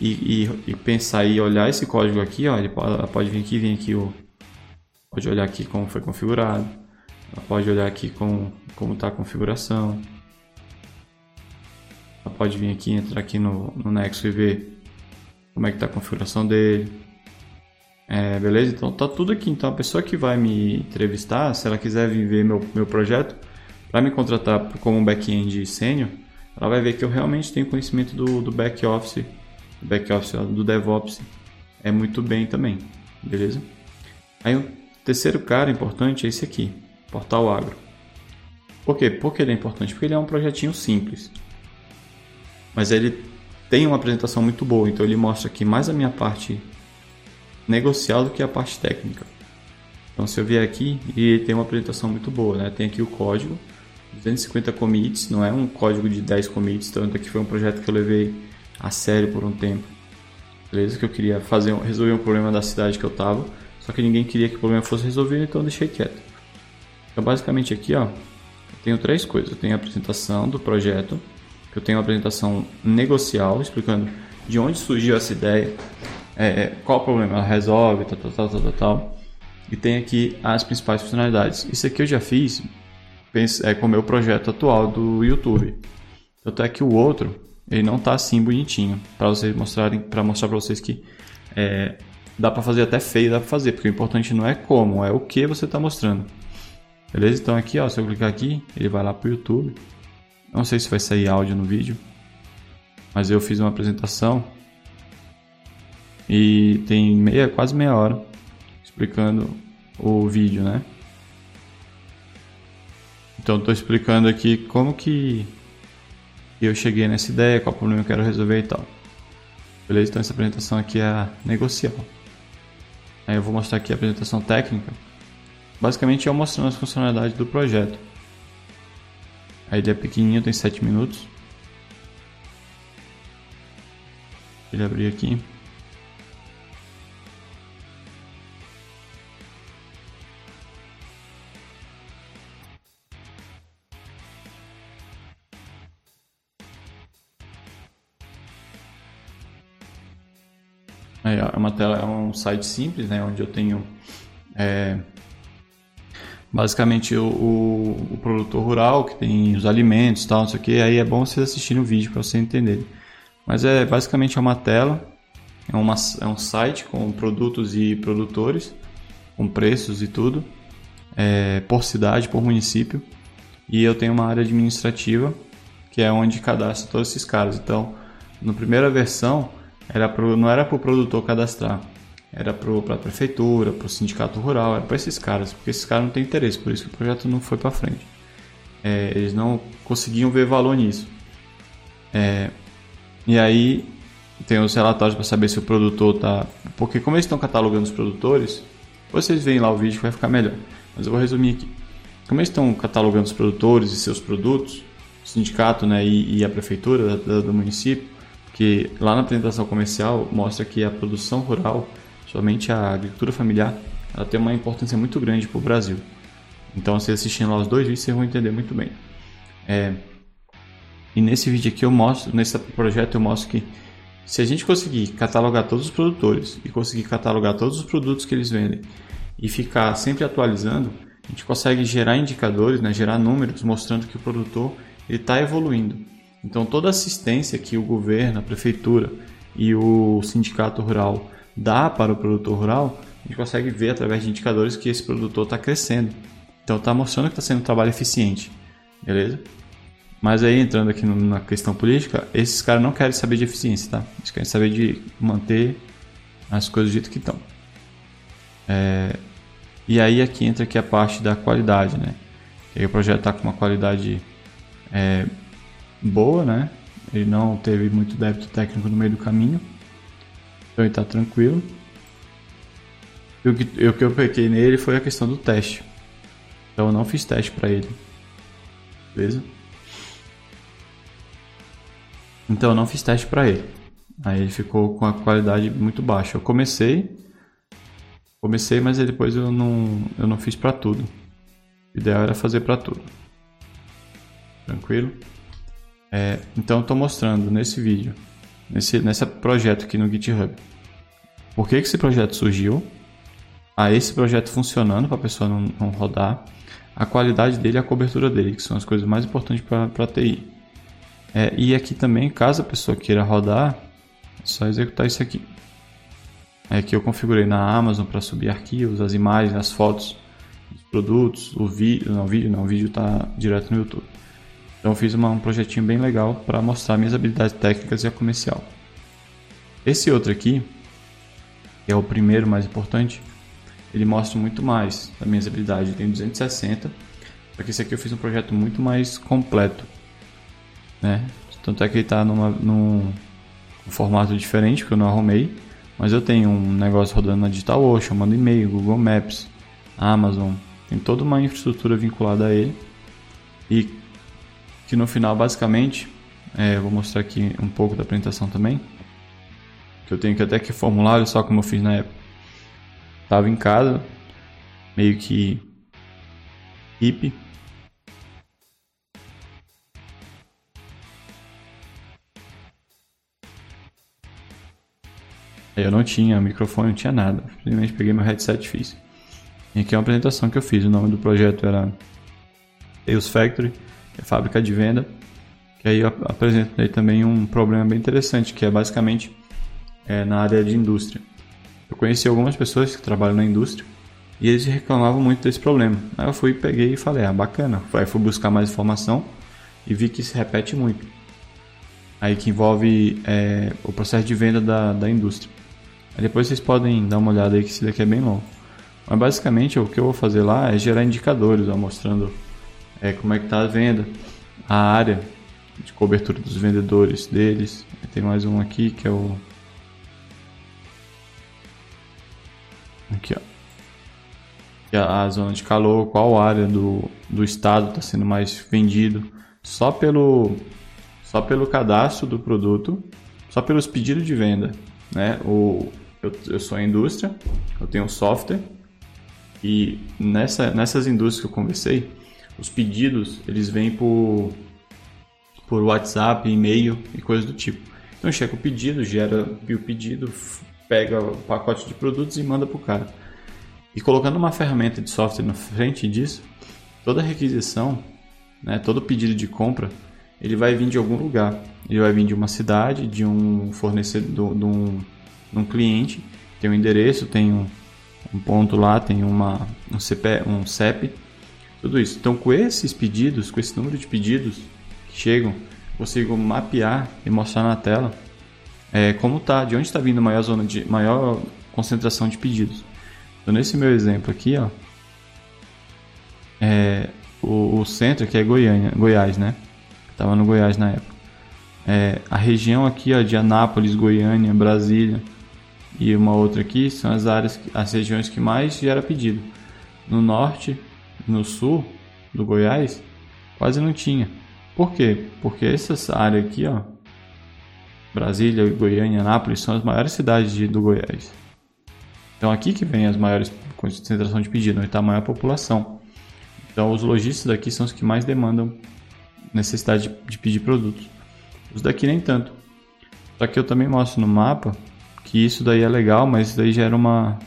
e, e, e pensar e olhar esse código aqui, ó, ele pode, ela pode vir aqui, vir aqui, ó, pode olhar aqui como foi configurado, ela pode olhar aqui com, como está a configuração, ela pode vir aqui, entrar aqui no, no Nexo e ver como é que está a configuração dele é, beleza? Então tá tudo aqui. Então a pessoa que vai me entrevistar, se ela quiser viver meu, meu projeto, para me contratar como back-end sênior, ela vai ver que eu realmente tenho conhecimento do, do back office, do back office, do DevOps, é muito bem também, beleza? Aí o terceiro cara importante é esse aqui, Portal Agro. Por quê? Porque ele é importante? Porque ele é um projetinho simples, mas ele tem uma apresentação muito boa, então ele mostra aqui mais a minha parte negocial do que a parte técnica. Então se eu vier aqui e tem uma apresentação muito boa, né? Tem aqui o código, 250 commits, não é um código de 10 commits, tanto aqui foi um projeto que eu levei a sério por um tempo. Beleza? Que eu queria fazer, resolver um problema da cidade que eu tava, só que ninguém queria que o problema fosse resolvido, então eu deixei quieto. Então basicamente aqui, ó, eu tenho três coisas. Eu tenho a apresentação do projeto, eu tenho a apresentação negocial, explicando de onde surgiu essa ideia, é, é, qual o problema, ela resolve, tal, tal, tal, tal, tal, E tem aqui as principais funcionalidades. Isso aqui eu já fiz é, com o meu projeto atual do YouTube. Tanto é que o outro, ele não tá assim bonitinho para vocês mostrarem, para mostrar para vocês que é, dá para fazer até feio, dá para fazer, porque o importante não é como, é o que você está mostrando. Beleza? Então aqui, ó, se eu clicar aqui, ele vai lá pro YouTube. Não sei se vai sair áudio no vídeo, mas eu fiz uma apresentação e tem meia, quase meia hora explicando o vídeo, né? Então estou explicando aqui como que eu cheguei nessa ideia, qual problema eu quero resolver e tal. Beleza? Então essa apresentação aqui é a negocial. Aí eu vou mostrar aqui a apresentação técnica. Basicamente eu mostrando as funcionalidades do projeto. A ideia é pequenininha, tem 7 minutos. Eu abrir aqui. É uma tela, é um site simples, né, onde eu tenho é, basicamente o, o, o, produtor rural que tem os alimentos, tal, não sei o que. Aí é bom vocês assistirem o vídeo para vocês entenderem. Mas é basicamente é uma tela, é, uma, é um site com produtos e produtores, com preços e tudo, é, por cidade, por município. E eu tenho uma área administrativa que é onde cadastro todos esses caras. Então, na primeira versão era pro, não era para o produtor cadastrar, era para a prefeitura, para o sindicato rural, era para esses caras, porque esses caras não têm interesse, por isso que o projeto não foi para frente. É, eles não conseguiam ver valor nisso. É, e aí tem os relatórios para saber se o produtor está. Porque, como eles estão catalogando os produtores, vocês veem lá o vídeo que vai ficar melhor. Mas eu vou resumir aqui. Como eles estão catalogando os produtores e seus produtos, o sindicato né, e, e a prefeitura do, do município, que lá na apresentação comercial mostra que a produção rural, somente a agricultura familiar, ela tem uma importância muito grande para o Brasil. Então, se assistindo lá os dois vídeos, vocês vão entender muito bem. É, e nesse vídeo aqui eu mostro, nesse projeto eu mostro que se a gente conseguir catalogar todos os produtores e conseguir catalogar todos os produtos que eles vendem e ficar sempre atualizando, a gente consegue gerar indicadores, né, gerar números mostrando que o produtor está evoluindo. Então, toda assistência que o governo, a prefeitura e o sindicato rural dá para o produtor rural, a gente consegue ver através de indicadores que esse produtor está crescendo. Então, está mostrando que está sendo um trabalho eficiente, beleza? Mas aí, entrando aqui na questão política, esses caras não querem saber de eficiência, tá? Eles querem saber de manter as coisas do jeito que estão. É... E aí, aqui entra aqui a parte da qualidade, né? Que aí o projeto está com uma qualidade é, boa, né? Ele não teve muito débito técnico no meio do caminho. Então ele está tranquilo. E o que, o que eu peguei nele foi a questão do teste. Então eu não fiz teste para ele. Beleza? Então eu não fiz teste para ele. Aí ele ficou com a qualidade muito baixa. Eu comecei, comecei, mas depois eu não, eu não fiz para tudo. O ideal era fazer para tudo. Tranquilo? É, então estou mostrando nesse vídeo, nesse, nesse projeto aqui no GitHub, por que, que esse projeto surgiu, a esse projeto funcionando para a pessoa não, não, rodar, a qualidade dele e a cobertura dele, que são as coisas mais importantes para a TI. É, e aqui também, caso a pessoa queira rodar, é só executar isso aqui. É que eu configurei na Amazon para subir arquivos, as imagens, as fotos, os produtos, o vídeo, não, o vídeo não, o vídeo está direto no YouTube. Então fiz uma, um projetinho bem legal para mostrar minhas habilidades técnicas e a comercial. Esse outro aqui, que é o primeiro mais importante, ele mostra muito mais das minhas habilidades. Tem 260, só que esse aqui eu fiz um projeto muito mais completo. Né? Tanto é que ele está num num formato diferente, que eu não arrumei. Mas eu tenho um negócio rodando na DigitalOcean, mando e-mail, Google Maps, Amazon. Tem toda uma infraestrutura vinculada a ele. E que no final basicamente, é, vou mostrar aqui um pouco da apresentação também, que eu tenho que até que formulário, só como eu fiz na época. Tava em casa, meio que hippie. Eu não tinha microfone, não tinha nada. Simplesmente peguei meu headset e fiz. E aqui é uma apresentação que eu fiz. O nome do projeto era Tails Factory é fábrica de venda, que aí eu apresentei também um problema bem interessante, que é basicamente é, na área de indústria. Eu conheci algumas pessoas que trabalham na indústria e eles reclamavam muito desse problema. Aí eu fui, peguei e falei, ah, bacana. Aí fui buscar mais informação e vi que se repete muito. Aí que envolve é, o processo de venda da, da indústria. Aí depois vocês podem dar uma olhada aí que esse daqui é bem longo. Mas basicamente o que eu vou fazer lá é gerar indicadores, ó, mostrando é, como é que está a venda, a área de cobertura dos vendedores deles. Tem mais um aqui que é o aqui ó a zona de calor, qual área do, do estado está sendo mais vendido, só pelo, só pelo cadastro do produto, só pelos pedidos de venda. Né? O, eu, eu sou a indústria, eu tenho um software e nessa, nessas indústrias que eu conversei, os pedidos eles vêm por, por WhatsApp, e-mail e coisas do tipo. Então checa o pedido, gera o pedido, pega o pacote de produtos e manda para o cara. E colocando uma ferramenta de software na frente disso, toda requisição, né, todo pedido de compra, ele vai vir de algum lugar. Ele vai vir de uma cidade, de um fornecedor, de um, de um cliente, tem um endereço, tem um, um ponto lá, tem uma, um, CP, um CEP, tudo isso. Então, com esses pedidos, com esse número de pedidos que chegam, consigo mapear e mostrar na tela é, como tá, de onde está vindo maior zona de maior concentração de pedidos. Então, nesse meu exemplo aqui, ó, é, o, o centro aqui é Goiânia, Goiás, né? Tava no Goiás na época. É, a região aqui, ó, de Anápolis, Goiânia, Brasília e uma outra aqui são as áreas, as regiões que mais gera pedido. No norte, no sul do Goiás, quase não tinha. Por quê? Porque essa área aqui, ó, Brasília, Goiânia, Anápolis são as maiores cidades de, do Goiás. Então aqui que vem as maiores concentrações de pedido, onde está a maior população. Então os lojistas daqui são os que mais demandam necessidade de pedir produtos. Os daqui nem tanto. Só que eu também mostro no mapa que isso daí é legal, mas isso daí gera uma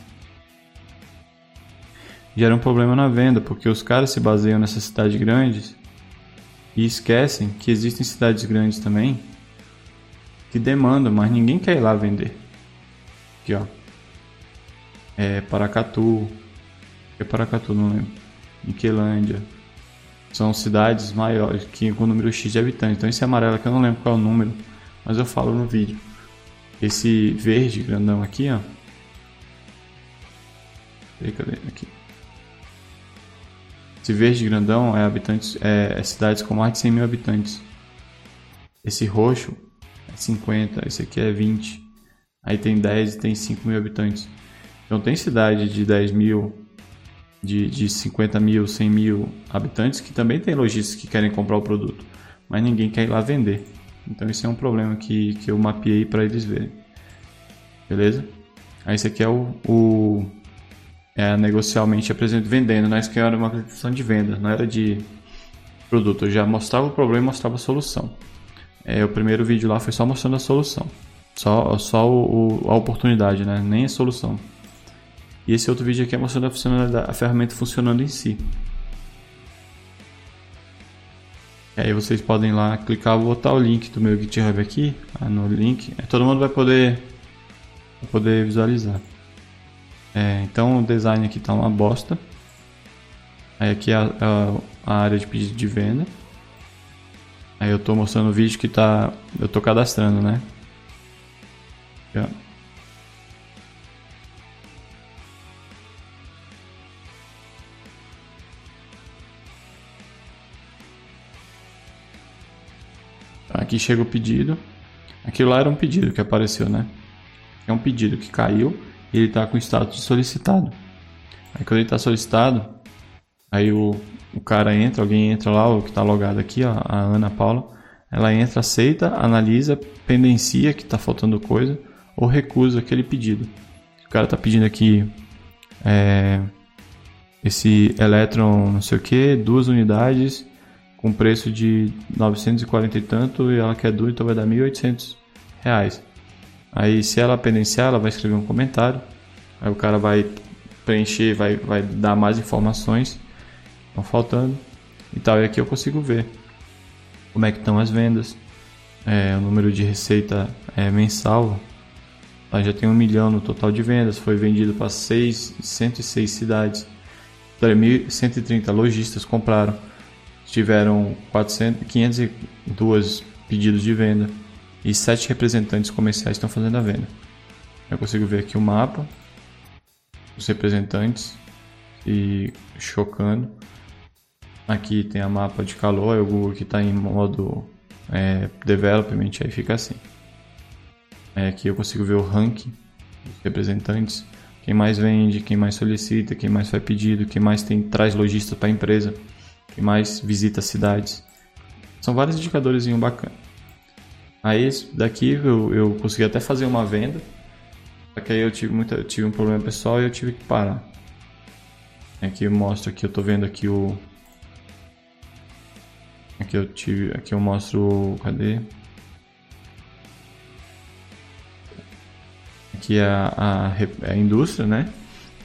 gera um problema na venda, porque os caras se baseiam nessas cidades grandes e esquecem que existem cidades grandes também que demandam, mas ninguém quer ir lá vender. Aqui, ó é, Paracatu, é Paracatu, não lembro, Niquelândia. São cidades maiores, que com número X de habitantes. Então esse amarelo aqui eu não lembro qual é o número, mas eu falo no vídeo. Esse verde grandão aqui, ó. Cadê? Aqui. Esse verde grandão é habitantes, é, é cidades com mais de 100 mil habitantes. Esse roxo é 50, esse aqui é 20. Aí tem 10 e tem 5 mil habitantes. Então tem cidade de 10 mil, de, de 50 mil, 100 mil habitantes que também tem lojistas que querem comprar o produto, mas ninguém quer ir lá vender. Então esse é um problema que, que eu mapeei para eles verem. Beleza? Aí esse aqui é o, o é negocialmente apresento vendendo, né? Isso aqui era uma apresentação de venda, não era de produto. Eu já mostrava o problema e mostrava a solução. É, o primeiro vídeo lá foi só mostrando a solução. Só, só o, a oportunidade, né? Nem a solução. E esse outro vídeo aqui é mostrando a a ferramenta funcionando em si. E aí vocês podem lá clicar, vou botar o link do meu GitHub aqui, ah, no link, todo mundo vai poder, vai poder visualizar. É, então o design aqui está uma bosta. Aí aqui é a, a, a, área de pedido de venda. Aí eu estou mostrando o vídeo que tá, eu estou cadastrando, né? Aqui, Aqui chega o pedido. Aquilo lá era um pedido que apareceu, né? É um pedido que caiu e ele está com status de solicitado. Aí quando ele está solicitado, aí o, o cara entra, alguém entra lá, o que está logado aqui, ó, a Ana Paula, ela entra, aceita, analisa, pendencia que está faltando coisa ou recusa aquele pedido. O cara está pedindo aqui é, esse Electron não sei o que, duas unidades com preço de 940 e tanto e ela quer duas, então vai dar 1.800 reais. Aí se ela pendenciar, ela vai escrever um comentário, aí o cara vai preencher, vai, vai dar mais informações, estão faltando e tal, e aqui eu consigo ver. como é que estão as vendas, é, o número de receita é, mensal. Já tem um milhão no total de vendas, foi vendido para 106 cidades. 1.130 lojistas compraram, tiveram 400, 502 pedidos de venda e 7 representantes comerciais estão fazendo a venda. Eu consigo ver aqui o mapa, os representantes e chocando. Aqui tem a mapa de calor, o Google que está em modo é, development, aí fica assim. É, aqui eu consigo ver o ranking dos representantes, quem mais vende, quem mais solicita, quem mais faz pedido, quem mais tem traz lojista para a empresa, quem mais visita cidades. São vários indicadores bacana. Aí daqui eu, eu consegui até fazer uma venda, só que aí eu tive, muita, eu tive um problema pessoal e eu tive que parar. Aqui eu mostro aqui, eu tô vendo aqui o, Aqui eu tive, aqui eu mostro, cadê? Aqui é a, a, é a indústria, né?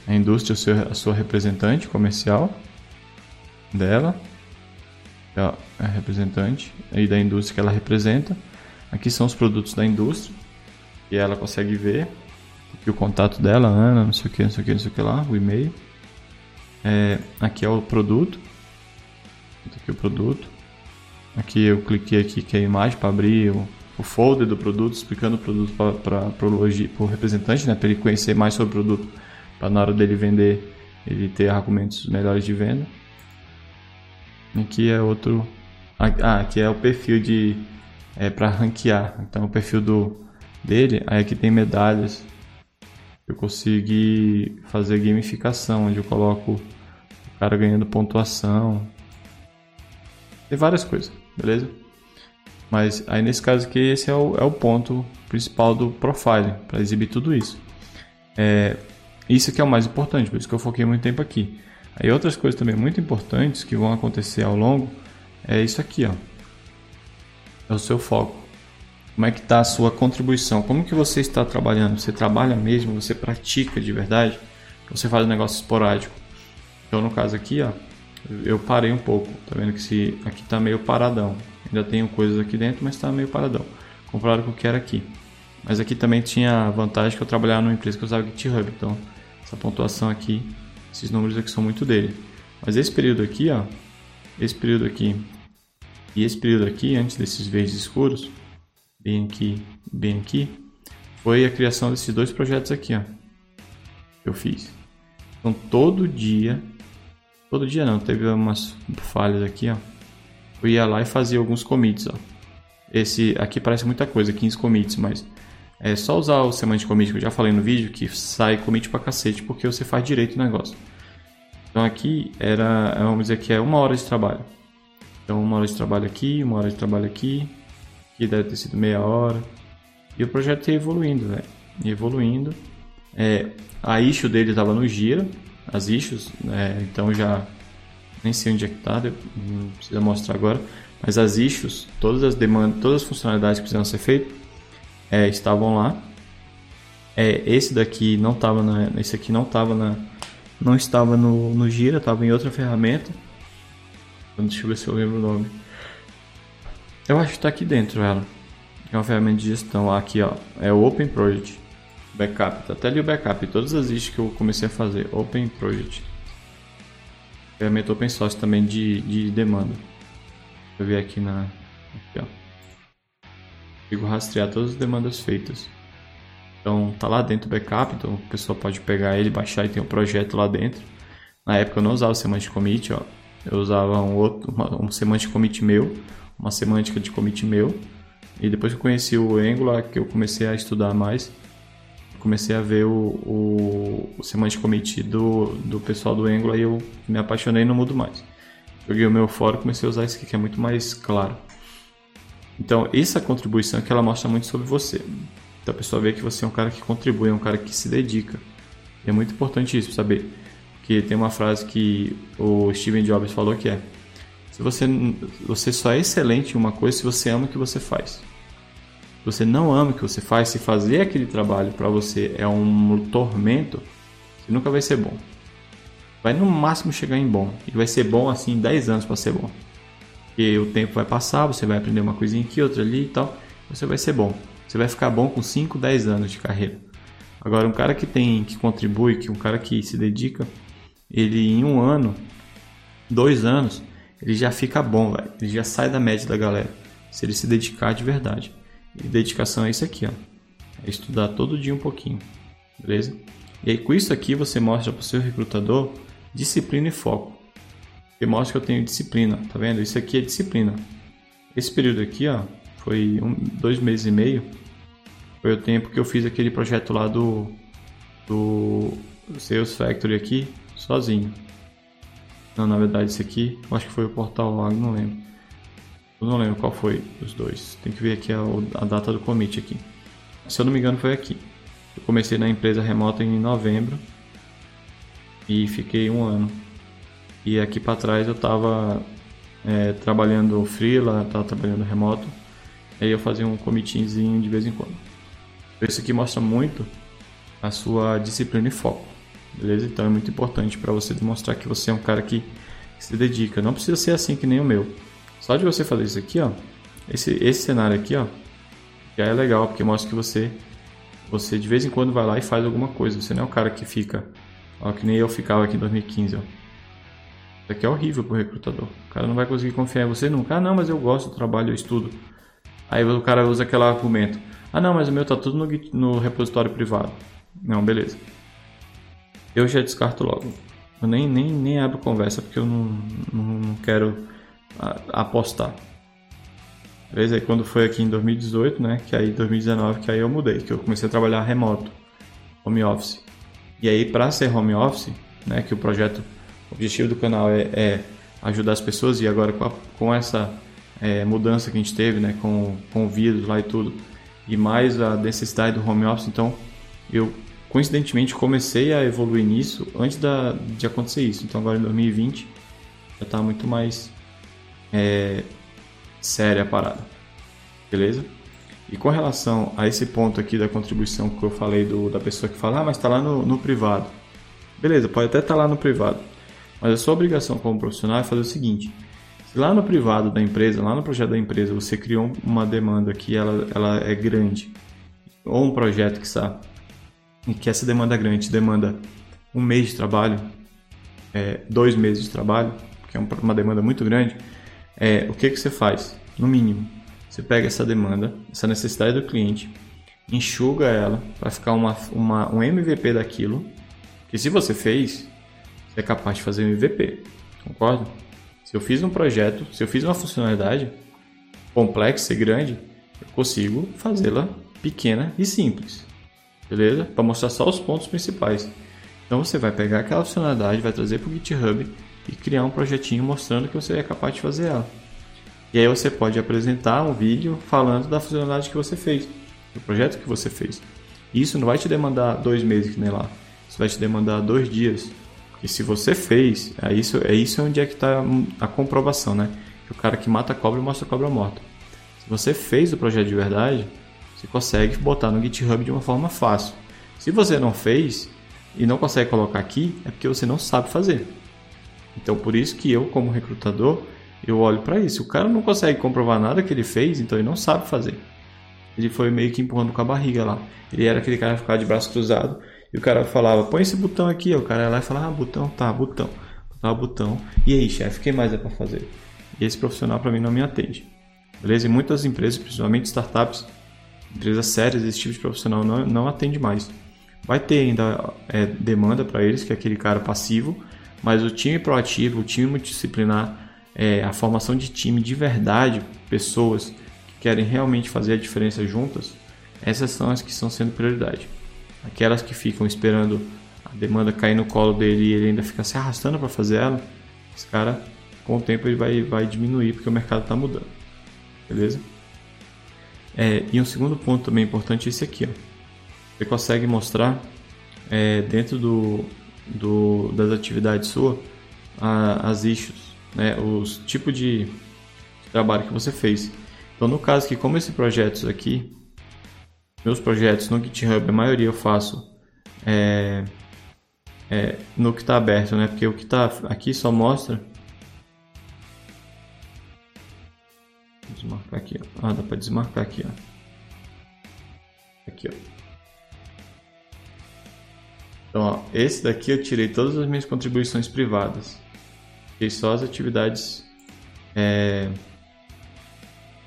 A indústria, a sua representante comercial dela. É a representante aí da indústria que ela representa. Aqui são os produtos da indústria. E ela consegue ver aqui o contato dela, Ana, não sei o que, não sei o que, não sei o que lá, o e-mail. É, aqui é o produto. Aqui é o produto. Aqui eu cliquei aqui que é a imagem para abrir o, o, folder do produto, explicando o produto para o representante, né, para ele conhecer mais sobre o produto, para na hora dele vender ele ter argumentos melhores de venda. Aqui é outro, ah, aqui é o perfil de é para ranquear, então o perfil do dele, aí aqui tem medalhas. Eu consegui fazer gamificação, onde eu coloco o cara ganhando pontuação. Tem várias coisas beleza? Mas aí nesse caso aqui, esse é o, é o ponto principal do profile, para exibir tudo isso. É, isso que é o mais importante, por isso que eu foquei muito tempo aqui. Aí outras coisas também muito importantes que vão acontecer ao longo é isso aqui, ó. É o seu foco. Como é que está a sua contribuição? Como que você está trabalhando? Você trabalha mesmo? Você pratica de verdade? Você faz um negócio esporádico? Então no caso aqui, ó, eu parei um pouco. Tá vendo que se aqui tá meio paradão. Ainda tenho coisas aqui dentro, mas está meio paradão. Comparado com o que era aqui. Mas aqui também tinha a vantagem que eu trabalhava numa empresa que usava GitHub. Então, essa pontuação aqui, esses números aqui são muito dele. Mas esse período aqui, ó, esse período aqui e esse período aqui, antes desses verdes escuros, bem aqui, bem aqui, foi a criação desses dois projetos aqui, ó, que eu fiz. Então, todo dia Todo dia não, teve umas falhas aqui, ó. Eu ia lá e fazia alguns commits, ó. Esse aqui parece muita coisa, 15 commits, mas é só usar o semantic commit que eu já falei no vídeo que sai commit pra cacete porque você faz direito o negócio. Então aqui era, vamos dizer que é uma hora de trabalho. Então uma hora de trabalho aqui, uma hora de trabalho aqui, que deve ter sido meia hora. E o projeto ia evoluindo, velho. Evoluindo. É, a issue dele estava no Gira, as issues, né? então já nem sei onde é que está, não precisa mostrar agora, mas as issues, todas as demandas, todas as funcionalidades que precisavam ser feitas é, estavam lá. É, esse daqui não estava na, esse aqui não estava na, não estava no, no Gira, estava em outra ferramenta. Deixa eu ver se eu lembro o nome. Eu acho que está aqui dentro ela. É uma ferramenta de gestão. Aqui ó, é o Open Project. Backup, tá até ali o backup. Todas as issues que eu comecei a fazer. Open Project. Ferramenta open source também de, de demanda. Deixa eu ver aqui na. Aqui, ó. Consigo rastrear todas as demandas feitas. Então tá lá dentro o backup, então o pessoal pode pegar ele, baixar e tem um projeto lá dentro. Na época eu não usava o semantic commit, ó. Eu usava um outro, uma, um semantic commit meu, uma semântica de commit meu. E depois que eu conheci o Angular, que eu comecei a estudar mais, comecei a ver o, o, o Commit do, do pessoal do Angular e eu me apaixonei e não mudo mais. Joguei o meu fora e comecei a usar isso aqui que é muito mais claro. Então, essa contribuição é que ela mostra muito sobre você. Então, a pessoa vê que você é um cara que contribui, é um cara que se dedica. E é muito importante isso, saber. Que tem uma frase que o Steven Jobs falou que é: se você, você só é excelente em uma coisa se você ama o que você faz você não ama o que você faz, se fazer aquele trabalho para você é um tormento, você nunca vai ser bom. Vai no máximo chegar em bom. E vai ser bom assim 10 anos para ser bom. Porque o tempo vai passar, você vai aprender uma coisinha aqui, outra ali e tal. Você vai ser bom. Você vai ficar bom com 5, 10 anos de carreira. Agora, um cara que tem, que contribui, que um cara que se dedica, ele em um ano, dois anos, ele já fica bom, véio. ele já sai da média da galera. Se ele se dedicar de verdade. E dedicação é isso aqui, ó. É estudar todo dia um pouquinho, beleza? E aí com isso aqui você mostra para o seu recrutador disciplina e foco. Você mostra que eu tenho disciplina, tá vendo? Isso aqui é disciplina. Esse período aqui, ó, foi um, dois meses e meio. Foi o tempo que eu fiz aquele projeto lá do, do Sales Factory aqui, sozinho. Não, na verdade, esse aqui, acho que foi o Portal Lago, não lembro. Eu não lembro qual foi os dois. Tem que ver aqui a, a data do commit aqui. Se eu não me engano, foi aqui. Eu comecei na empresa remota em novembro e fiquei um ano. E aqui para trás eu estava é, trabalhando freela, estava trabalhando remoto. Aí eu fazia um commitzinho de vez em quando. Isso aqui mostra muito a sua disciplina e foco. Beleza? Então é muito importante para você demonstrar que você é um cara que se dedica. Não precisa ser assim que nem o meu. Só de você fazer isso aqui, ó, esse, esse cenário aqui, ó, já é legal, porque mostra que você, você de vez em quando vai lá e faz alguma coisa. Você não é um cara que fica, ó, que nem eu ficava aqui em 2015, ó. Isso aqui é horrível pro recrutador. O cara não vai conseguir confiar em você nunca. Ah, não, mas eu gosto do trabalho, eu estudo. Aí o cara usa aquele argumento. Ah, não, mas o meu tá tudo no, no repositório privado. Não, beleza eu já descarto logo. Eu nem, nem, nem abro conversa porque eu não, não, não quero apostar. Beleza? Aí quando foi aqui em 2018, né? Que aí 2019 que aí eu mudei, que eu comecei a trabalhar remoto, home office. E aí para ser home office, né? Que o projeto, o objetivo do canal é, é ajudar as pessoas e agora com, a, com essa é, mudança que a gente teve, né? Com, com o vírus lá e tudo, e mais a necessidade do home office, então eu coincidentemente comecei a evoluir nisso antes da, de acontecer isso. Então agora em 2020 já está muito mais é, séria a parada. Beleza? E com relação a esse ponto aqui da contribuição que eu falei do, da pessoa que fala, ah, mas está lá no, no, privado. Beleza, pode até estar tá lá no privado. Mas a sua obrigação como profissional é fazer o seguinte: se lá no privado da empresa, lá no projeto da empresa, você criou uma demanda que ela, ela é grande, ou um projeto que está e que essa demanda grande demanda um mês de trabalho, é, dois meses de trabalho, que é uma demanda muito grande, é, o que, que você faz? No mínimo, você pega essa demanda, essa necessidade do cliente, enxuga ela para ficar uma, uma, um MVP daquilo, que se você fez, você é capaz de fazer um MVP, concorda? Se eu fiz um projeto, se eu fiz uma funcionalidade complexa e grande, eu consigo fazê-la pequena e simples beleza? Para mostrar só os pontos principais. Então você vai pegar aquela funcionalidade, vai trazer para o GitHub e criar um projetinho mostrando que você é capaz de fazer ela. E aí você pode apresentar um vídeo falando da funcionalidade que você fez, do projeto que você fez. Isso não vai te demandar dois meses que nem lá. Isso vai te demandar dois dias. E se você fez, é isso, é isso onde é que está a comprovação, né? Que o cara que mata a cobra mostra a cobra morta. Se você fez o projeto de verdade, você consegue botar no GitHub de uma forma fácil. Se você não fez e não consegue colocar aqui, é porque você não sabe fazer. Então, por isso que eu, como recrutador, eu olho para isso. O cara não consegue comprovar nada que ele fez, então ele não sabe fazer. Ele foi meio que empurrando com a barriga lá. Ele era aquele cara que ficava de braço cruzado e o cara falava: põe esse botão aqui. O cara ia lá e falava: ah, botão, tá, botão. Botava botão. E aí, chefe, o que mais é para fazer? E esse profissional para mim não me atende. Beleza? E muitas empresas, principalmente startups, empresas sérias, esse tipo de profissional não, não atende mais. Vai ter ainda é, demanda para eles, que é aquele cara passivo, mas o time proativo, o time multidisciplinar, é, a formação de time de verdade, pessoas que querem realmente fazer a diferença juntas, essas são as que estão sendo prioridade. Aquelas que ficam esperando a demanda cair no colo dele e ele ainda fica se arrastando para fazer ela, esse cara, com o tempo, ele vai, vai diminuir porque o mercado está mudando. Beleza? É, e um segundo ponto também importante é esse aqui. Ó. Você consegue mostrar é, dentro do, do, das atividades sua a, as issues, né, os tipos de trabalho que você fez. Então, no caso que como esse projetos aqui, meus projetos no GitHub, a maioria eu faço é, é, no que está aberto, né? Porque o que está aqui só mostra desmarcar aqui, ó. Ah, dá para desmarcar aqui, ó. Aqui, ó. Então, ó, esse daqui eu tirei todas as minhas contribuições privadas. Tirei só as atividades é,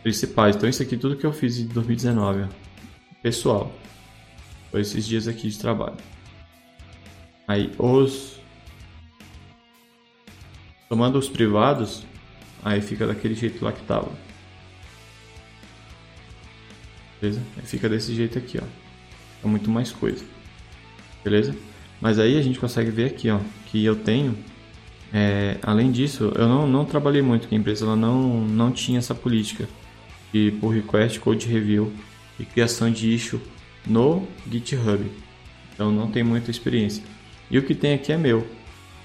principais. Então, isso aqui tudo que eu fiz em 2019, ó. pessoal. Foi esses dias aqui de trabalho. Aí, os... Tomando os privados, aí fica daquele jeito lá que tava. Beleza? Fica desse jeito aqui, ó. É muito mais coisa. Beleza? Mas aí a gente consegue ver aqui, ó, que eu tenho é, além disso, eu não, não trabalhei muito, que a empresa ela não, não tinha essa política de pull request, code review e criação de issue no GitHub. Então não tem muita experiência. E o que tem aqui é meu,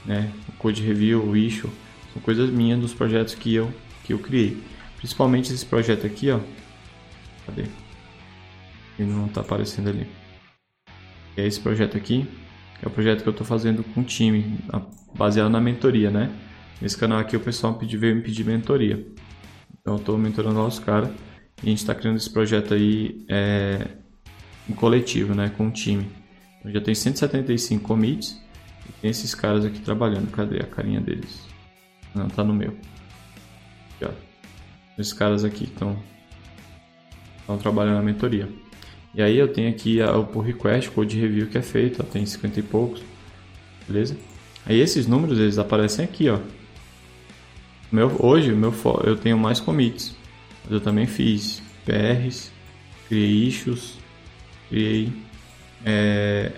né? O code review, o issue, são coisas minhas dos projetos que eu que eu criei. Principalmente esse projeto aqui, ó. Cadê? Ele não está aparecendo ali. É esse projeto aqui, é o projeto que eu estou fazendo com o time, baseado na mentoria, né? Nesse canal aqui o pessoal pediu, veio me pedir mentoria. Então eu estou mentorando lá os caras e a gente está criando esse projeto aí é, em coletivo, né? Com o time. Então já tem 175 commits e tem esses caras aqui trabalhando. Cadê a carinha deles? Não, tá no meu. Aqui, ó. Esses caras aqui estão trabalhando na mentoria. E aí eu tenho aqui o pull request, code review que é feito, ó, tem 50 e poucos, beleza? Aí esses números eles aparecem aqui, ó. Meu, hoje meu, eu tenho mais commits, mas eu também fiz PRs, criei issues, criei é,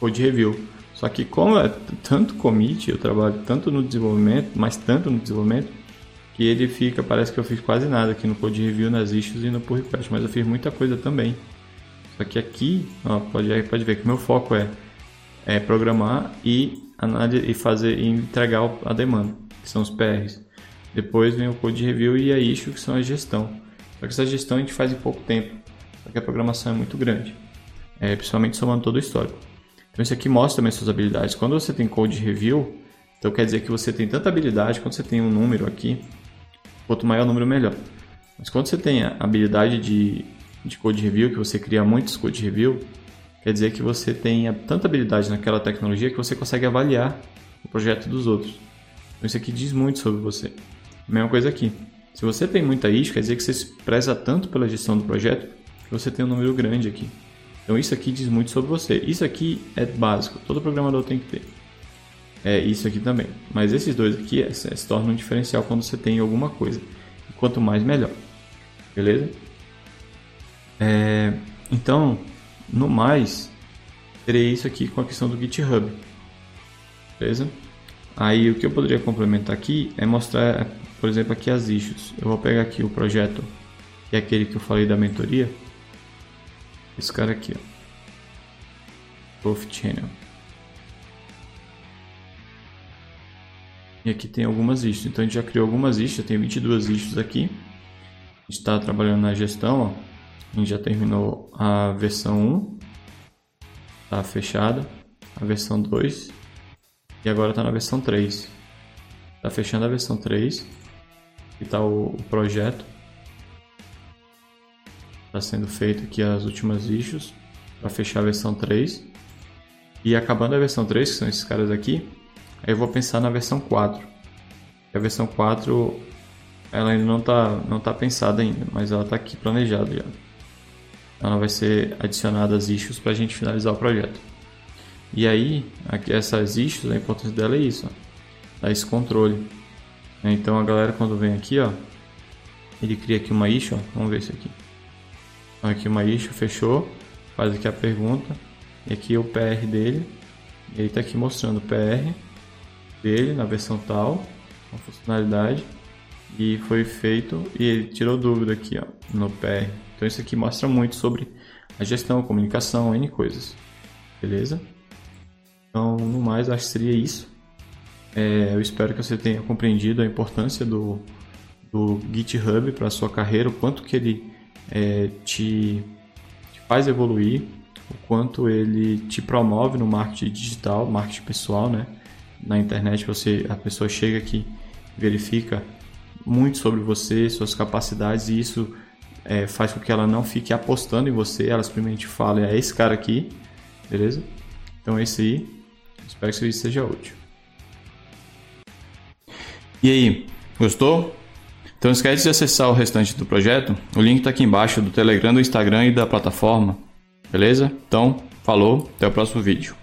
code review. Só que como é tanto commit, eu trabalho tanto no desenvolvimento, mas tanto no desenvolvimento, que ele fica, parece que eu fiz quase nada aqui no code review, nas issues e no pull request, mas eu fiz muita coisa também. Só que aqui, ó, pode, pode ver que o meu foco é, é programar e e fazer e entregar a demanda, que são os PRs. Depois vem o code review e a issue, que são a gestão. Só que essa gestão a gente faz em pouco tempo, porque a programação é muito grande, é, principalmente somando todo o histórico. Então isso aqui mostra também suas habilidades. Quando você tem code review, então quer dizer que você tem tanta habilidade, quando você tem um número aqui, quanto maior o número melhor. Mas quando você tem a habilidade de, de code review, que você cria muitos code review, quer dizer que você tenha tanta habilidade naquela tecnologia que você consegue avaliar o projeto dos outros. Então isso aqui diz muito sobre você. Mesma coisa aqui. Se você tem muita isca, quer dizer que você se preza tanto pela gestão do projeto que você tem um número grande aqui. Então isso aqui diz muito sobre você. Isso aqui é básico, todo programador tem que ter. É isso aqui também. Mas esses dois aqui é, se tornam um diferencial quando você tem alguma coisa. Quanto mais, melhor. Beleza? É, então, no mais, terei isso aqui com a questão do GitHub. Beleza? Aí o que eu poderia complementar aqui é mostrar, por exemplo, aqui as issues. Eu vou pegar aqui o projeto, que é aquele que eu falei da mentoria. Esse cara aqui, ó. Growth Channel. E aqui tem algumas issues. Então a gente já criou algumas issues, tem 22 issues aqui. A gente está trabalhando na gestão, ó. A gente já terminou a versão 1, tá fechada, a versão 2 e agora está na versão 3. Tá fechando a versão 3 e tá o, o projeto. Está sendo feito aqui as últimas issues para fechar a versão 3. E acabando a versão 3, que são esses caras aqui, aí eu vou pensar na versão 4. A versão 4 ela ainda não está não tá pensada ainda, mas ela está aqui planejada já ela vai ser adicionada as issues para a gente finalizar o projeto. E aí, essas issues, a importância dela é isso, ó, dar esse controle. Então a galera quando vem aqui, ó, ele cria aqui uma issue, ó, vamos ver isso aqui. Aqui uma issue, fechou, faz aqui a pergunta, e aqui é o PR dele, e ele está aqui mostrando o PR dele na versão tal, a funcionalidade, e foi feito, e ele tirou dúvida aqui ó, no PR. Então isso aqui mostra muito sobre a gestão, a comunicação, N coisas. Beleza? Então, no mais, acho que seria isso. É, eu espero que você tenha compreendido a importância do, do GitHub para a sua carreira, o quanto que ele é, te, te, faz evoluir, o quanto ele te promove no marketing digital, marketing pessoal, né? Na internet você, a pessoa chega aqui, verifica muito sobre você, suas capacidades, e isso é, faz com que ela não fique apostando em você, ela simplesmente fala, é esse cara aqui, beleza? Então esse aí, espero que esse vídeo seja útil. E aí, gostou? Então não esquece de acessar o restante do projeto, o link está aqui embaixo do Telegram, do Instagram e da plataforma, beleza? Então, falou, até o próximo vídeo.